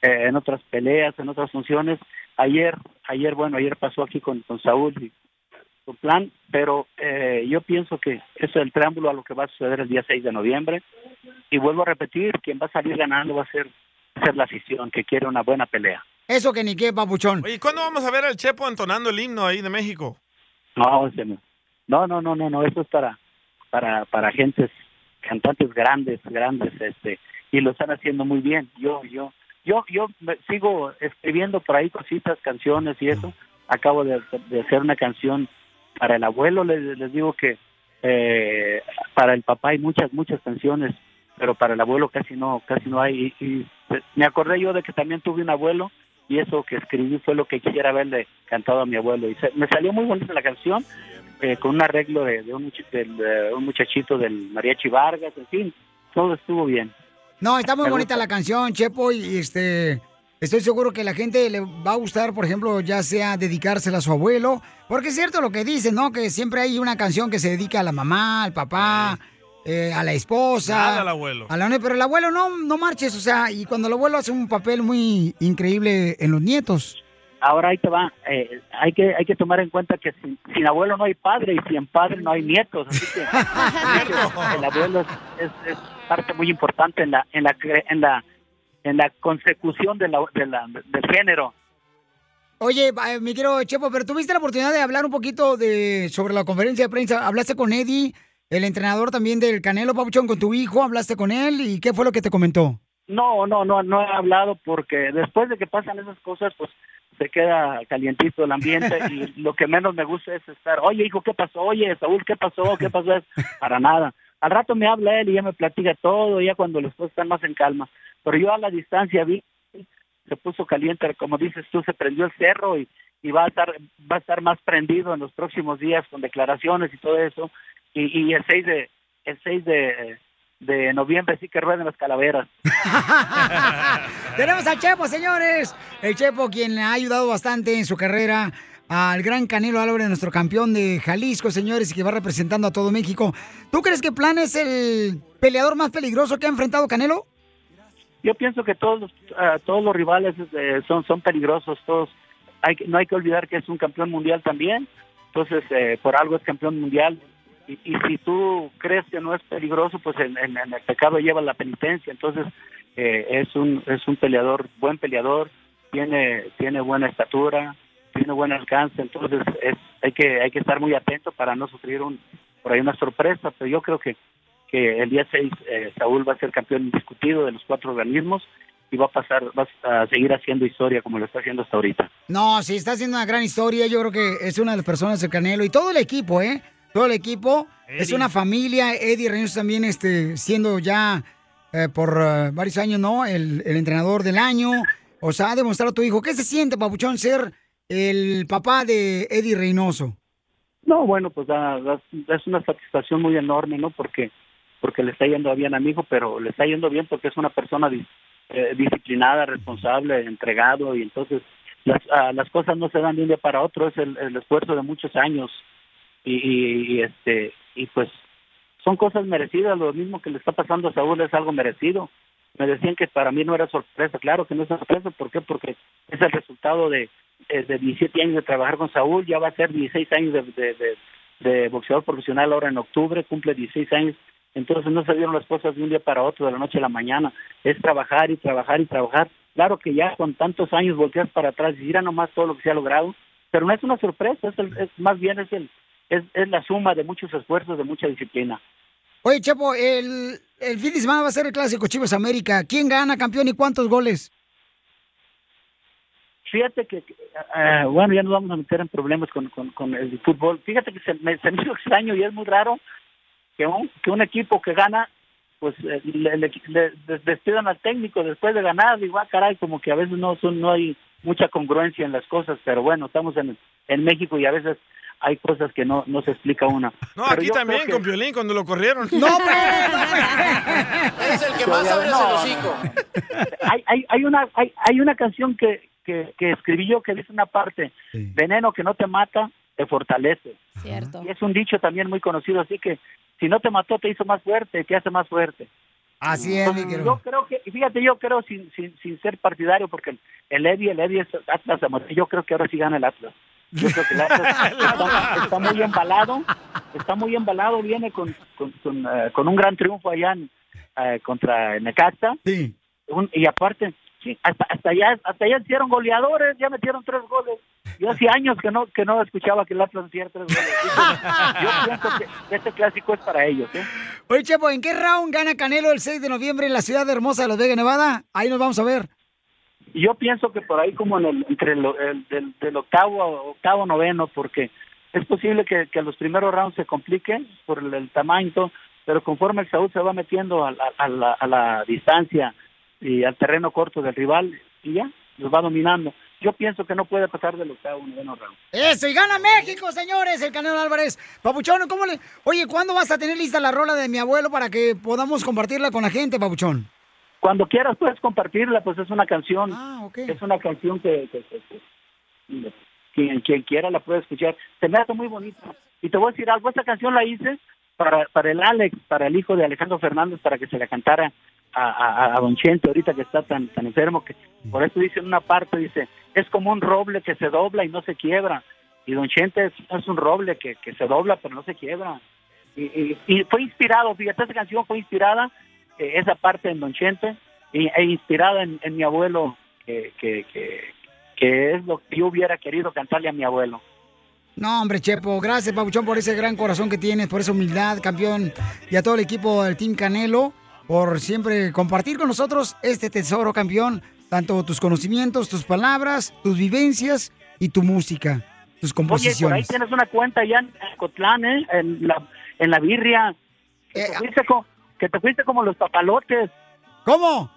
eh, en otras peleas en otras funciones. Ayer ayer bueno ayer pasó aquí con, con Saúl y con plan pero eh, yo pienso que eso es el preámbulo a lo que va a suceder el día 6 de noviembre y vuelvo a repetir quien va a salir ganando va a ser, ser la afición que quiere una buena pelea Eso que ni qué, Papuchón. Oye, ¿cuándo vamos a ver al Chepo entonando el himno ahí de México? No, no. no, no, no, no, no, eso es para, para, para gentes, cantantes grandes, grandes, este, y lo están haciendo muy bien. Yo, yo, yo, yo me- sigo escribiendo por ahí cositas, canciones y eso. Acabo de, de hacer una canción para el abuelo. Les, les digo que eh, para el papá hay muchas, muchas canciones, pero para el abuelo casi no, casi no hay. Y, y me acordé yo de que también tuve un abuelo y eso que escribí fue lo que quisiera haberle cantado a mi abuelo. Y se- me salió muy bonita la canción, eh, con un arreglo de, de un, un muchachito del Mariachi Vargas, en fin, todo estuvo bien. No, está muy Me bonita gusta. la canción, Chepo, y este. Estoy seguro que la gente le va a gustar, por ejemplo, ya sea dedicársela a su abuelo, porque es cierto lo que dicen, ¿no? Que siempre hay una canción que se dedica a la mamá, al papá, eh, a la esposa. Nada al abuelo. a la pero el abuelo no, no marches, o sea, y cuando el abuelo hace un papel muy increíble en los nietos. Ahora ahí te va, eh, hay que hay que tomar en cuenta que sin, sin abuelo no hay padre y sin padre no hay nietos, así que, así que el abuelo es, es- es parte muy importante en la en la cre- en la en la consecución de la, de la- del género. Oye, eh, mi querido Chepo, pero tuviste la oportunidad de hablar un poquito de sobre la conferencia de prensa. ¿Hablaste con Eddie, el entrenador también del Canelo Papuchón, con tu hijo? ¿Hablaste con él? ¿Y qué fue lo que te comentó? No, no, no, no he hablado porque después de que pasan esas cosas, pues se queda calientito el ambiente y lo que menos me gusta es estar, oye hijo, ¿qué pasó? Oye, Saúl, ¿qué pasó? ¿Qué pasó? Para nada. Al rato me habla él y ya me platica todo, ya cuando los dos están más en calma. Pero yo a la distancia vi, se puso caliente, como dices tú, se prendió el cerro y, y va a estar va a estar más prendido en los próximos días con declaraciones y todo eso. Y, el 6 de el 6 de, de noviembre sí que rueden las calaveras. Tenemos al Chepo, señores. El Chepo, quien ha ayudado bastante en su carrera al gran Canelo Álvarez, nuestro campeón de Jalisco, señores, y que va representando a todo México. ¿Tú crees que Plan es el peleador más peligroso que ha enfrentado Canelo? Yo pienso que todos los, ah, todos los rivales eh, son son peligrosos, todos. Hay no hay que olvidar que es un campeón mundial también, entonces eh, por algo es campeón mundial. Y, y si tú crees que no es peligroso, pues en, en- en el pecado lleva la penitencia, entonces eh, es un es un peleador, buen peleador, tiene tiene buena estatura, tiene buen alcance, entonces es hay que hay que estar muy atento para no sufrir un por ahí una sorpresa, pero yo creo que que el día 6 eh, Saúl va a ser campeón indiscutido de los cuatro organismos y va a pasar, va a seguir haciendo historia como lo está haciendo hasta ahorita. No, sí, está haciendo una gran historia. Yo creo que es una de las personas del Canelo y todo el equipo, ¿eh? Todo el equipo. Es Eddie. una familia. Eddie Reynoso también este, siendo ya eh, por eh, varios años, ¿no? El, el entrenador del año. O sea, ha demostrado a tu hijo. ¿Qué se siente, Papuchón, ser el papá de Eddie Reynoso? No, bueno, pues da- da- es una satisfacción muy enorme, ¿no? Porque porque le está yendo bien a mi hijo, pero le está yendo bien porque es una persona eh, disciplinada, responsable, entregado y entonces las, ah, las cosas no se dan de un día para otro, es el, esfuerzo de muchos años y, y- y, este y pues son cosas merecidas, lo mismo que le está pasando a Saúl es algo merecido. Me decían que para mí no era sorpresa, claro que no es sorpresa, ¿por qué? Porque es el resultado de, eh, de 17 años de trabajar con Saúl, ya va a ser 16 años de- de boxeador profesional ahora en octubre, cumple 16 años, entonces no se dieron las cosas de un día para otro, de la noche a la mañana, es trabajar y trabajar y trabajar. Claro que ya con tantos años volteas para atrás y mira nomás todo lo que se ha logrado, pero no es una sorpresa, es, el- es- más bien es, el, es, es la suma de muchos esfuerzos, de mucha disciplina. Oye, Chepo, el, el fin de semana va a ser el clásico Chivas América. ¿Quién gana, campeón, y cuántos goles? Fíjate que, eh, bueno, ya nos vamos a meter en problemas con, con, con el fútbol. Fíjate que se me, se me hizo extraño y es muy raro que un, que un equipo que gana, pues eh, le, le- le- des- despidan al técnico después de ganar. Digo, ah, caray, como que a veces no son no hay mucha congruencia en las cosas, pero bueno, estamos en, en México y a veces hay cosas que no, no se explica una. No, Pero aquí también que- con Piolín cuando lo corrieron. No, Eres el que más abres el hocico. Hay, hay, hay, una, hay, hay una canción que, que, que escribí yo que dice una parte, veneno que no te mata, te fortalece. Cierto. Y es un dicho también muy conocido, así que si no te mató, te hizo más fuerte, te hace más fuerte. Así es, Entonces, yo creo que, y fíjate, yo creo sin, sin, sin ser partidario, porque el, el Eddie, el Eddie es Atlas yo creo que ahora sí gana el Atlas. Yo creo que el Atlas está, está muy embalado, está muy embalado, viene con, con, con, eh, con un gran triunfo allá en, eh, contra Necaxa. Un- y aparte, sí, hasta, hasta allá hasta allá hicieron goleadores, ya metieron tres goles. Yo hace años que no que no escuchaba que el Atlas hiciera tres goles. Yo pienso que este clásico es para ellos. ¿eh? Oye, Chepo, ¿en qué round gana Canelo el 6 de noviembre en la ciudad hermosa de Las Vegas, Nevada? Ahí nos vamos a ver. Yo pienso que por ahí como en el, entre el, el- del, del octavo a octavo noveno porque es posible que, que los primeros rounds se compliquen por el, el tamaño pero conforme el Saúl se va metiendo a, la- a la, a la distancia y al terreno corto del rival y ya los va dominando yo pienso que no puede pasar del octavo noveno round Eso, y gana México, señores, el Canelo Álvarez. Papuchón, ¿cómo le...? Oye, ¿cuándo vas a tener lista la rola de mi abuelo para que podamos compartirla con la gente, Papuchón? cuando quieras puedes compartirla pues es una canción es una canción que, que- que- que- quien, quien quiera la puede escuchar se me hace muy bonita y te voy a decir algo esta canción la hice para para el Alex para el hijo de Alejandro Fernández para que se la cantara a, a, Don Chente ahorita que está tan tan enfermo que por eso dice en una parte dice es como un roble que se dobla y no se quiebra. Y Don Chente es, un roble que, que se dobla pero no se quiebra. Y, y- fue inspirado, fíjate, esa canción fue inspirada, eh, esa parte en Don Chente, y, e inspirada en, mi abuelo, que, que, que, que es lo que yo hubiera querido cantarle a mi abuelo. No, hombre, Chepo, gracias, Papuchón, por ese gran corazón que tienes, por esa humildad, campeón, y a todo el equipo del Team Canelo, por siempre compartir con nosotros este tesoro, campeón, tanto tus conocimientos, tus palabras, tus vivencias y tu música, tus Oye, por ahí composiciones. tienes una cuenta allá en Cotlán, ¿eh? en, la, en la birria, que, te fuiste co- que te fuiste como los papalotes. ¿Cómo?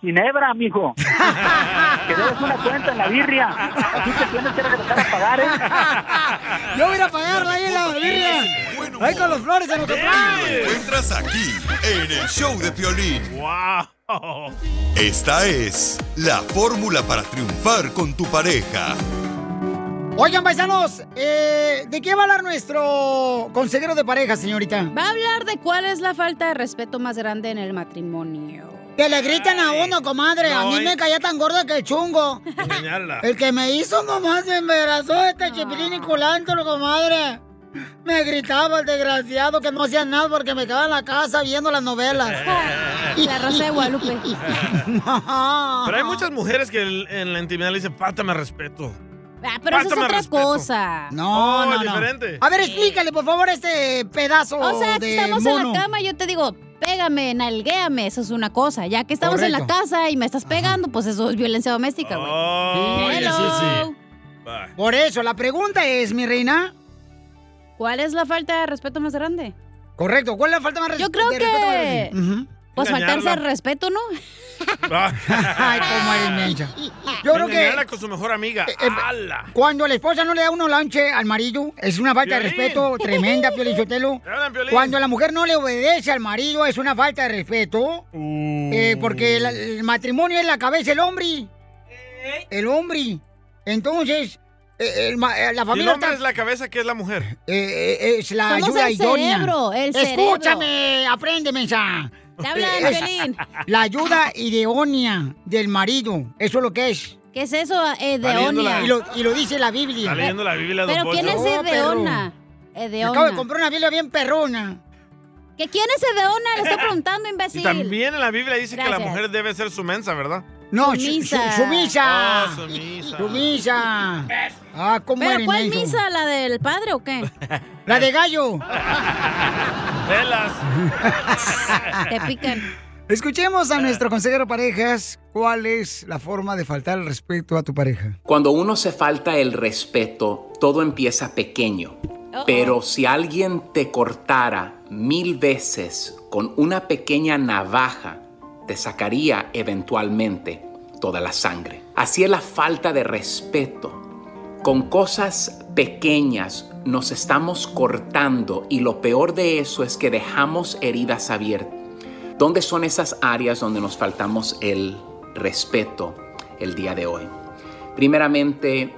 Ginebra, mijo. que debes una cuenta en la birria. Así te tienes que regresar a pagar, ¿eh? Yo voy a ir a pagarla ahí en la birria. Ahí con los flores en Lo encuentras aquí, en el show de Piolín. ¡Wow! Esta es la fórmula para triunfar con tu pareja. Oigan, paisanos, eh, ¿de qué va a hablar nuestro consejero de pareja, señorita? Va a hablar de cuál es la falta de respeto más grande en el matrimonio. Que le gritan a uno, comadre. a mí eh. me caía tan gorda que el chungo. Enseñarla. El que me hizo nomás se embarazó este chipilín y culantro, comadre. Me gritaba el desgraciado que no hacía nada porque me quedaba en la casa viendo las novelas. La Rosa de Guadalupe. Pero hay muchas mujeres que en la intimidad le dicen, pártame respeto. Ah, pero eso es otra respeto. cosa. No, Oh, no, no. diferente. A ver, explícale, por favor, este pedazo O sea, de estamos mono. en la cama y yo te digo, pégame, nalguéame, eso es una cosa. Ya que estamos en la casa y me estás pegando, pues eso es violencia doméstica, güey. Oh, sí, sí. Por eso, la pregunta es, mi reina. ¿Cuál es la falta de respeto más grande? Correcto, ¿cuál es la falta más Yo creo de respeto más que... grande? Ujú. Pues faltarse al respeto, ¿no? Ay, cómo eres mensa. Yo creo que con su mejor amiga. eh, ¡Hala! cuando la esposa no le da uno lanche al marido, es una falta de Piolín. respeto tremenda, Piolín Sotelo. Cuando la mujer no le obedece al marido, es una falta de respeto. Uh. Eh, porque la- el matrimonio es la cabeza del hombre. El hombre. Entonces, eh, el ma- eh, la Y el familia hombre está- es la cabeza que es la mujer. eh, eh, es la Somos ayuda el idónea. cerebro, el Escúchame, aprende, mensa. Te hablan, Es Piolín. La ayuda idónea del marido. Eso es lo que es. ¿Qué es eso, eh, Edeonia? la- Y lo, y lo dice la Biblia. Está leyendo la Biblia, don ¿Pero quién es. Edeona? Acabo de comprar una Biblia bien perrona. ¿Que quién es Edeona? Le estoy preguntando, Y imbécil. también en la Biblia dice que la mujer debe ser su mensa, ¿verdad? No, su- Sumisa. su- sumisa. Oh, sumisa. Sumisa. Ah, ¿cómo ¿Pero eres, cuál menso? misa? ¿La del padre o qué? La de gallo. Velas. Te pican. Escuchemos a nuestro consejero parejas. ¿Cuál es la forma de faltar el respeto a tu pareja? Cuando uno se falta el respeto, todo empieza pequeño. Pero si alguien te cortara mil veces con una pequeña navaja, te sacaría eventualmente toda la sangre. Así es la falta de respeto. Con cosas pequeñas nos estamos cortando y lo peor de eso es que dejamos heridas abiertas. ¿Dónde son esas áreas donde nos faltamos el respeto el día de hoy? Primeramente,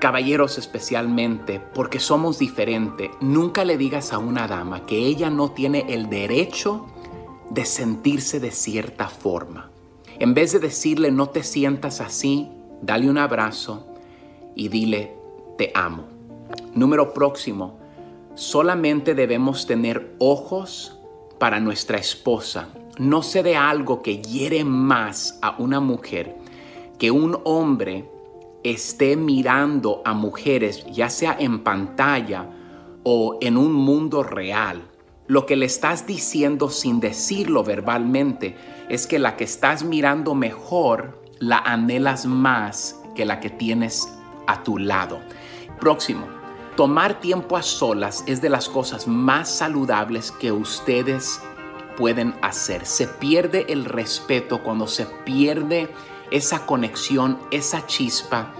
caballeros especialmente, porque somos diferentes, nunca le digas a una dama que ella no tiene el derecho de sentirse de cierta forma. En vez de decirle no te sientas así, dale un abrazo y dile te amo. Número próximo, solamente debemos tener ojos para nuestra esposa. No se dé algo que hiere más a una mujer que un hombre esté mirando a mujeres, ya sea en pantalla o en un mundo real. Lo que le estás diciendo sin decirlo verbalmente es que la que estás mirando mejor la anhelas más que la que tienes a tu lado. Próximo, tomar tiempo a solas es de las cosas más saludables que ustedes pueden hacer. Se pierde el respeto cuando se pierde esa conexión, esa chispa,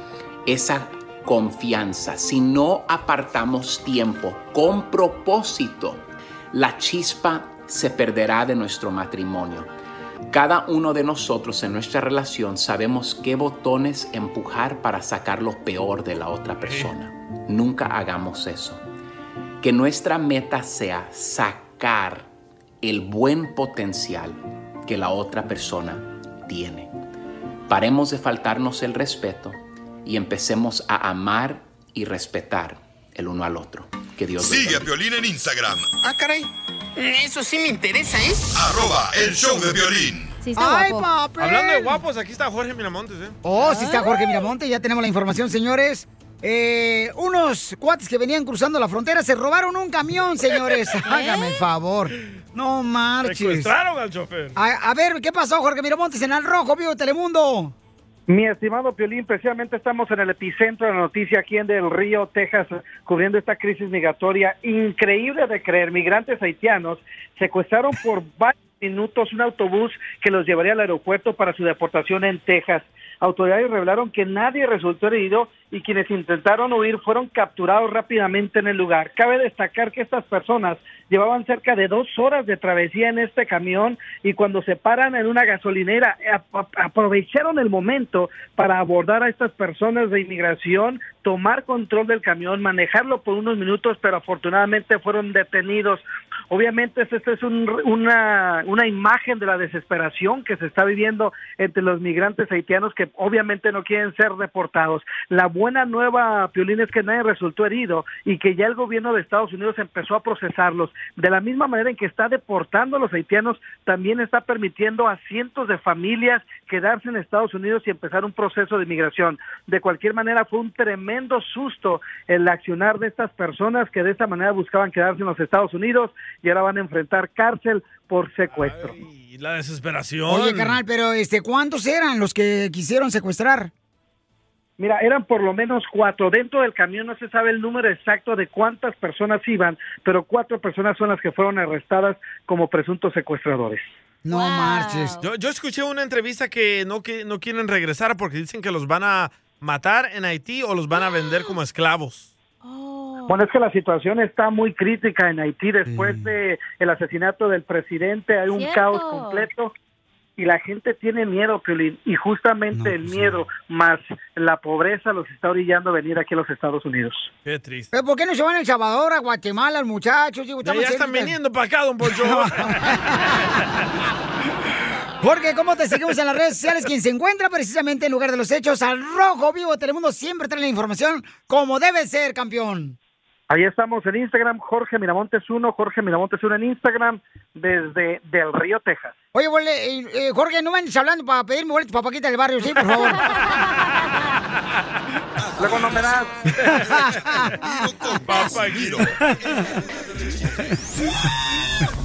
esa confianza. Si no apartamos tiempo con propósito, la chispa se perderá de nuestro matrimonio. Cada uno de nosotros en nuestra relación sabemos qué botones empujar para sacar lo peor de la otra persona. Nunca hagamos eso. Que nuestra meta sea sacar el buen potencial que la otra persona tiene. Paremos de faltarnos el respeto y empecemos a amar y respetar el uno al otro. Que Dios Sigue a. Piolín en Instagram. Ah, caray. Eso sí me interesa, ¿eh? Arroba el show de violín. ¡Ay, papi! Hablando de guapos, aquí está Jorge Miramontes, ¿eh? Oh, sí está Jorge Miramonte, ya tenemos la información, señores. Eh, unos cuates que venían cruzando la frontera se robaron un camión, señores. Hágame el favor. No marches. Secuestraron al chofer. A, a ver, ¿qué pasó, Jorge Miramontes, en Al Rojo, vivo Telemundo? Mi estimado Piolín, precisamente estamos en el epicentro de la noticia aquí en Del Río, Texas, cubriendo esta crisis migratoria increíble de creer. Migrantes haitianos secuestraron por varios minutos un autobús que los llevaría al aeropuerto para su deportación en Texas. Autoridades revelaron que nadie resultó herido y quienes intentaron huir fueron capturados rápidamente en el lugar. Cabe destacar que estas personas llevaban cerca de dos horas de travesía en este camión y cuando se paran en una gasolinera ap- aprovecharon el momento para abordar a estas personas de inmigración, tomar control del camión, manejarlo por unos minutos, pero afortunadamente fueron detenidos. Obviamente esta es un- una, una imagen de la desesperación que se está viviendo entre los migrantes haitianos que obviamente no quieren ser deportados. La buena nueva, Piolín, es que nadie resultó herido y que ya el gobierno de Estados Unidos empezó a procesarlos. De la misma manera en que está deportando a los haitianos, también está permitiendo a cientos de familias quedarse en Estados Unidos y empezar un proceso de inmigración. De cualquier manera, fue un tremendo susto el accionar de estas personas que de esta manera buscaban quedarse en los Estados Unidos y ahora van a enfrentar cárcel por secuestro. Y la desesperación. Oye, carnal, pero este, ¿cuántos eran los que quisieron secuestrar? Mira, eran por lo menos cuatro. Dentro del camión no se sabe el número exacto de cuántas personas iban, pero cuatro personas son las que fueron arrestadas como presuntos secuestradores. No marches. Yo, yo escuché una entrevista que no, que no quieren regresar porque dicen que los van a matar en Haití o los van a vender como esclavos. Bueno, es que la situación está muy crítica en Haití después de el asesinato del presidente. Hay un Cierto. caos completo y la gente tiene miedo, Piolín, y justamente el miedo más la pobreza los está orillando a venir aquí a los Estados Unidos. Qué triste. ¿Pero por qué no se van a El Salvador, a Guatemala, los muchachos? Ya, están viniendo para acá, don Poncho. Jorge, ¿cómo te seguimos en las redes sociales? Quien se encuentra precisamente en lugar de los hechos, al rojo vivo Telemundo siempre trae la información como debe ser, campeón. Ahí estamos en Instagram, Jorge Miramontes 1, Jorge Miramontes 1 en Instagram, desde Del Río, Texas. Oye, eh, eh, Jorge, no me andes hablando para pedirme boletos para Paquita del Barrio, sí, por favor. Luego no me das. Papaguiro.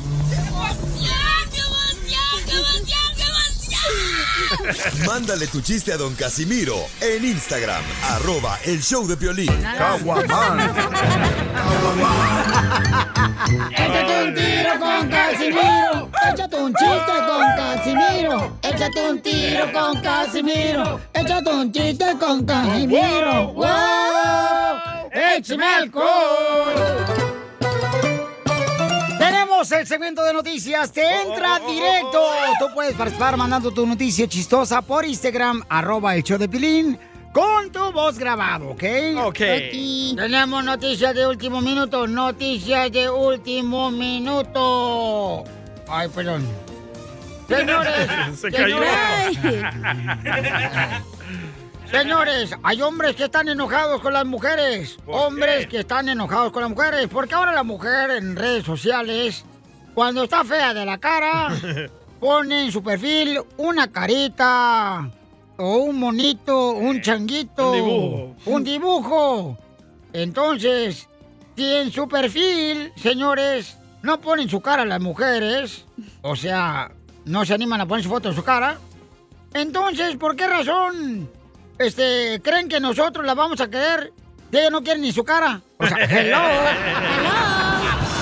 Mándale tu chiste a don Casimiro en Instagram, arroba el show de violín. Caguaman. Échate un tiro con Casimiro. Échate un chiste con Casimiro. Échate un tiro con Casimiro. Échate un chiste con Casimiro. ¡Wow! ¡Échame alcohol! Tenemos el segmento de noticias. Te entra directo. Tú puedes participar mandando tu noticia chistosa por Instagram, arroba el show de Pilín, con tu voz grabado, ¿ok? Ok. Tenemos noticias de último minuto. Noticias de último minuto. Ay, perdón. Señores, Se cayó. señores, hay hombres que están enojados con las mujeres. Hombres que están enojados con las mujeres. Porque ahora la mujer en redes sociales, cuando está fea de la cara, pone en su perfil una carita o un monito, un changuito, Un dibujo. un dibujo. Entonces, si en su perfil, señores, no ponen su cara las mujeres, o sea, no se animan a poner su foto en su cara, entonces, ¿por qué razón este, creen que nosotros la vamos a querer? Si ellos no quieren ni su cara. O sea, hello.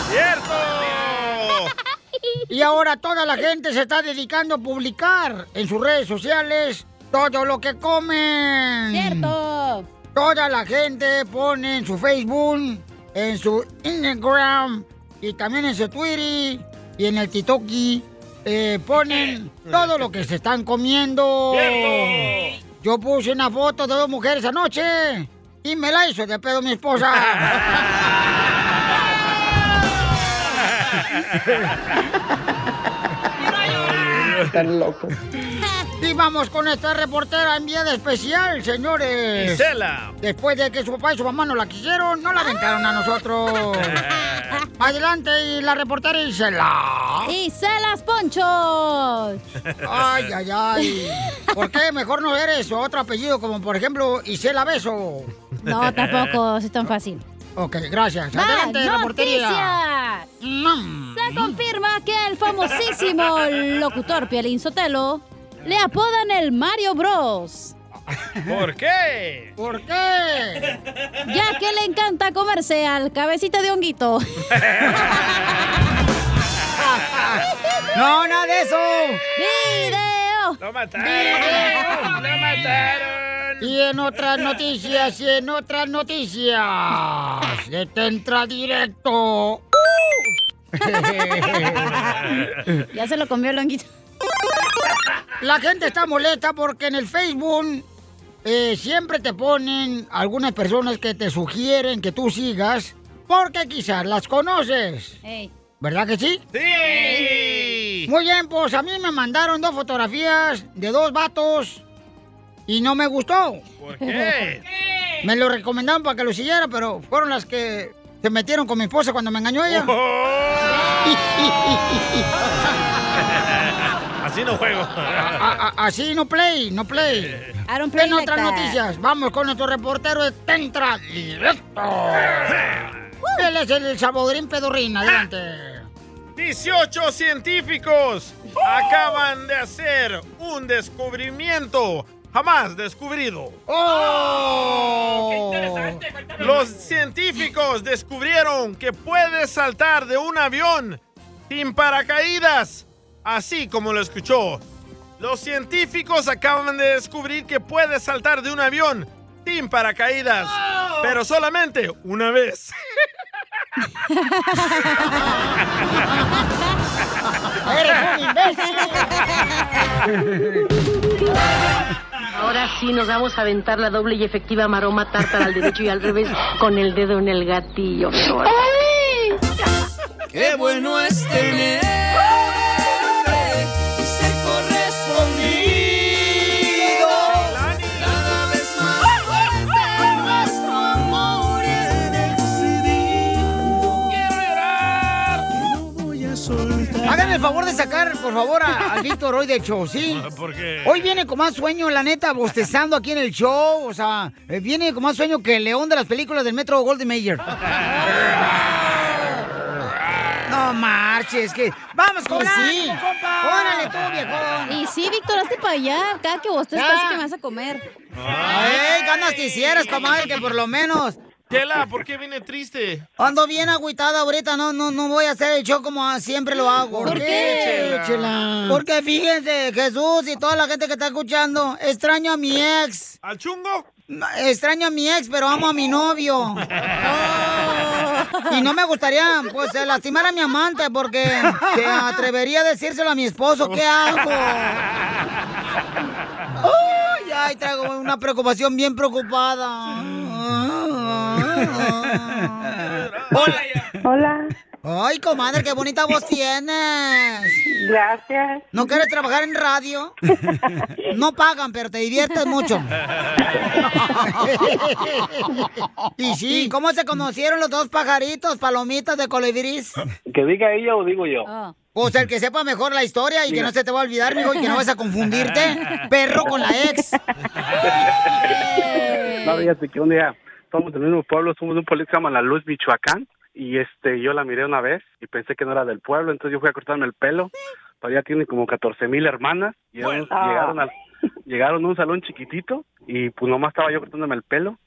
¡Cierto! Y ahora toda la gente se está dedicando a publicar en sus redes sociales todo lo que comen. ¡Cierto! Toda la gente pone en su Facebook, en su Instagram y también en su Twitter y en el TikTok. eh, ponen todo lo que se están comiendo. ¡Cierto! Yo puse una foto de dos mujeres anoche y me la hizo de pedo mi esposa. Están locos. Y vamos con esta reportera enviada especial, señores. Gisela. Después de que su papá y su mamá no la quisieron, no la aventaron a nosotros. Adelante, y la reportera Isela. ¡Y se las ponchos! Ay, ay, ay. ¿Por qué mejor no eres otro apellido como, por ejemplo, Isela Beso? No, tampoco es tan fácil. Ok, gracias. Va, Adelante, reportería. noticias. Se confirma que el famosísimo locutor Piolín Sotelo le apodan el Mario Bros. ¿Por qué? ¿Por qué? Ya que le encanta comerse al cabecita de honguito. No, nada de eso. ¡Video! ¡Lo mataron! ¡Lo mataron! Y en otras noticias, y en otras noticias, se te entra directo. Ya se lo comió el honguito. La gente está molesta porque en el Facebook eh, siempre te ponen algunas personas que te sugieren que tú sigas porque quizás las conoces. ¿Verdad que sí? ¡Sí! Muy bien, pues a mí me mandaron dos fotografías de dos vatos y no me gustó. ¿Por qué? Me lo recomendaron para que lo siguiera, pero fueron las que se metieron con mi esposa cuando me engañó ella. Así no juego. A- a- así no play, no play. I don't play En like otras that. noticias, vamos con nuestro reportero de Tentra Directo. Él es el Salvadorín Pedorrín, adelante. 18 científicos acaban de hacer un descubrimiento jamás descubrido. ¡Oh! Los científicos descubrieron que puedes saltar de un avión sin paracaídas, así como lo escuchó. Los científicos acaban de descubrir que puedes saltar de un avión sin paracaídas, pero solamente una vez. ¡Eres un imbécil! Ahora sí nos vamos a aventar la doble y efectiva maroma tártara al derecho y al revés con el dedo en el gatillo. Qué bueno es tener favor de sacar, por favor, a- al Víctor hoy del show, ¿sí? ¿Por qué? Hoy viene con más sueño, la neta, bostezando aquí en el show. O sea, eh, viene con más sueño que el león de las películas del Metro Golden Mayer. No marches, que. ¡Vamos con sí. compa! ¡Órale tú, viejo! Y sí, Víctor, hazte para allá. Cada que vos te Ya. que me vas a comer. ¡Ay, ganas quisieras, comadre, que por lo menos! Chela, ¿por qué viene triste? Ando bien agüitada ahorita, no, no, no voy a hacer el show como siempre lo hago. ¿Por qué, Chela? Porque fíjense, Jesús y toda la gente que está escuchando, extraño a mi ex. ¿Al chungo? Extraño a mi ex, pero amo a mi novio. Y no me gustaría, pues, eh, lastimar a mi amante porque se atrevería a decírselo a mi esposo. ¿Qué hago? Ay, ay, traigo una preocupación bien preocupada. Hola. Hola. Ay, comadre, qué bonita voz tienes. Gracias. ¿No quieres trabajar en radio? No pagan, pero te diviertes mucho. Y sí, ¿cómo se conocieron los dos pajaritos, palomitas de colibris? Que diga ella o digo yo. Pues el que sepa mejor la historia y que no se te va a olvidar, mijo, y que no vas a confundirte, perro con la ex. No, fíjate que un día somos del mismo pueblo, somos de un pueblo que se llama La Luz, Michoacán. Y este, yo la miré una vez y pensé que no era del pueblo, entonces yo fui a cortarme el pelo. Todavía tiene como 14 mil hermanas. Llegaron, Ah. llegaron, al- llegaron a un salón chiquitito y pues nomás estaba yo cortándome el pelo.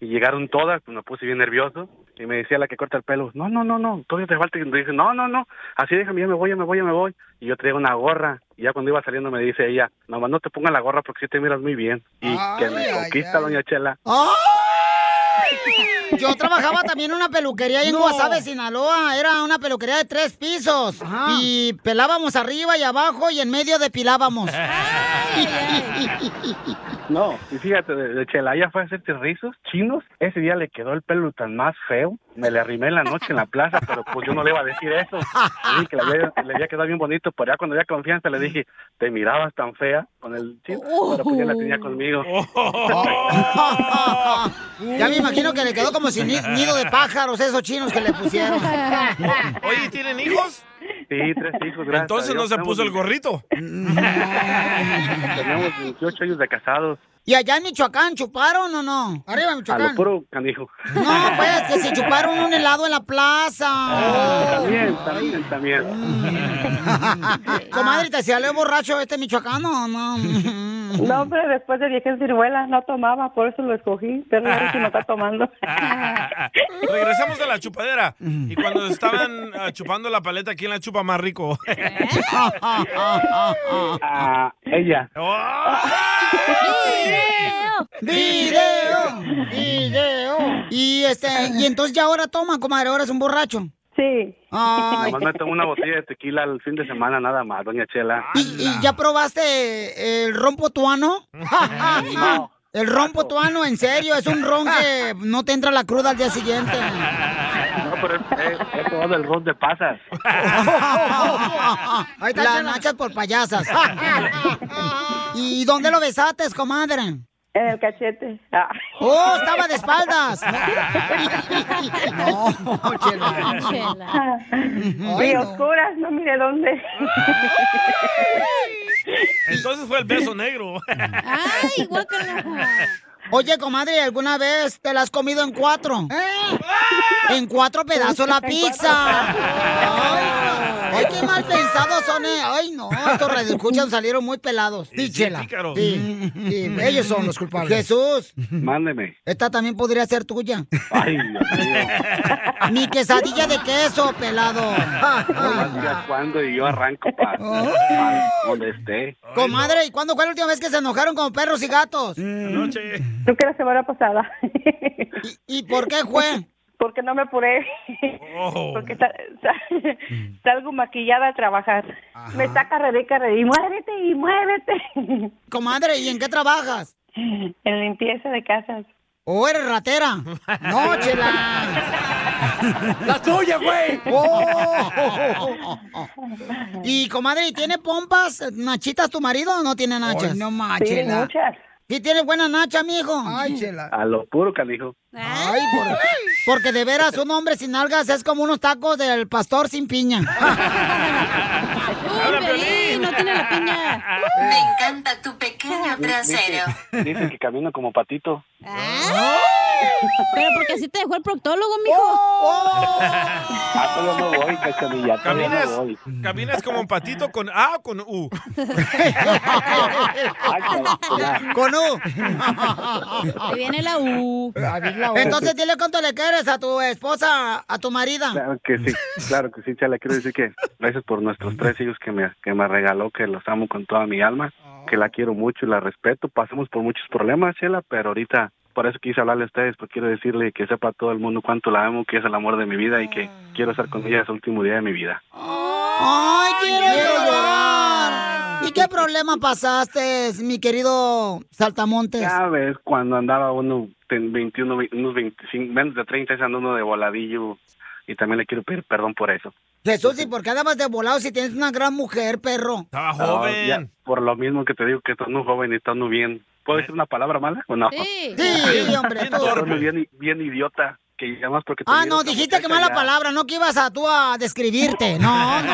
Y llegaron todas, pues me puse bien nervioso. Y me decía la que corta el pelo, no, no, no, no, todavía te falta. Y me dice, no, no, no, así déjame, ya me voy, ya me voy, ya me voy. Y yo traigo una gorra. Y ya cuando iba saliendo me dice ella, nomás no te pongas la gorra porque sí te miras muy bien. Y que me Ay, ay, conquista, ay. doña Chela. ¡Ay! Yo trabajaba también en una peluquería ahí en No. Guasave, Sinaloa. Era una peluquería de tres pisos. Y pelábamos arriba y abajo y en medio depilábamos. No, y fíjate, de, de Chela, ella fue a hacerte rizos chinos. Ese día le quedó el pelo tan más feo. Me le arrimé en la noche en la plaza, pero pues yo no le iba a decir eso. Le dije que le había, le había quedado bien bonito, pero ya cuando había confianza le dije, te mirabas tan fea con el chino, pero pues ya la tenía conmigo. Ya me imagino que le quedó como si ni- nido de pájaros esos chinos que le pusieron. Oye, ¿tienen hijos? Sí, tres hijos, gracias. Entonces no se puso el gorrito. Tenemos 28 años de casados. ¿Y allá en Michoacán chuparon o no? Arriba, A Michoacán. lo puro canijo. No, pues, que se chuparon un helado en la plaza. También, también, también. Comadre, ¿te salió borracho este michoacano o no? No, hombre, después de vieja ciruela no tomaba, por eso lo escogí, pero ahora sí no está tomando. Regresamos a la chupadera. Y cuando estaban ah, chupando la paleta, ¿quién la chupa más rico? Ah, ella. ¡Video! ¡Video! Y este, y entonces ya ahora toma, comadre, ahora es un borracho. Sí. Ay, Nomás me tomo una botella de tequila el fin de semana, nada más, doña Chela. ¿y ya probaste el ron potuano? No. El ron potuano, en serio, es un ron que no te entra la cruda al día siguiente. Pero he, he probado el ron de pasas. Ahí está Las nachas por payasas. ¿Y dónde lo besaste, comadre? En el cachete. Ah. ¡Oh, estaba de espaldas! No, Chela. Chela. Ay, Y no. oscuras, no mire dónde. Entonces fue el beso negro. ¡Ay, guácala! Oye, comadre, ¿alguna vez te la has comido en cuatro? En cuatro pedazos la pizza. Ay, ay, qué mal pensados son. eh. Ay, no, estos radioescuchas salieron muy pelados. Sí, Chela. pícaros. Sí, sí, ellos son los culpables. Jesús, Mándeme. esta también podría ser tuya. Ay, Dios mío. Mi quesadilla de queso, pelado. Diga cuándo y yo arranco para donde esté. Comadre, ¿y cuándo fue la última vez que se enojaron como perros y gatos? Anoche. Creo que la semana pasada. ¿Y por qué fue? Porque no me apuré. Porque sa- sa- salgo maquillada a trabajar. Me está carrera y carrera y muévete y muévete. Comadre, ¿y en qué trabajas? En limpieza de casas. ¿O eres ratera? No, chela. ¡La tuya, güey! Oh. Y comadre, ¿y tiene pompas, nachitas tu marido o no tiene nachas? No más, Sí, muchas. ¿Y tiene buena nacha, mijo? Ay, chela. A lo puro canijo. Ay, por- porque de veras un hombre sin algas es como unos tacos del pastor sin piña. habla Piolín. no tiene la piña. Me encanta tu pequeño trasero. Dicen que camino como patito. Pero porque así te dejó el proctólogo, mijo. Ah, todavía no voy, cachanilla, Caminas, no voy. caminas como un patito con A o con U. Con U. Ahí viene la U. Entonces dile cuánto le quieres a tu esposa, a tu marida. Claro que sí, claro que sí, Chela. Quiero decir que gracias por nuestros tres hijos que me, que me regaló, que los amo con toda mi alma, que la quiero mucho y la respeto. Pasamos por muchos problemas, Chela, pero ahorita por eso quise hablarle a ustedes, porque quiero decirle que sepa todo el mundo cuánto la amo, que es el amor de mi vida y que quiero estar con ella ese último día de mi vida. ¡Ay, quiero llorar! ¿Y qué problema pasaste, mi querido Saltamontes? Ya ves, cuando andaba uno en 21, ve- unos 25, menos de 30, es uno de voladillo y también le quiero pedir perdón por eso. Jesús, ¿y por qué andabas de volado si tienes una gran mujer, perro? Estaba No, ya, por lo mismo que te digo que estás muy joven y estás muy bien. ¿Puedo decir una palabra mala o no? Sí. Sí, hombre, Estás muy bien, bien idiota. Que llamas porque te Ah, no, dijiste que mala ya. palabra, no que ibas a tú a describirte. No, no.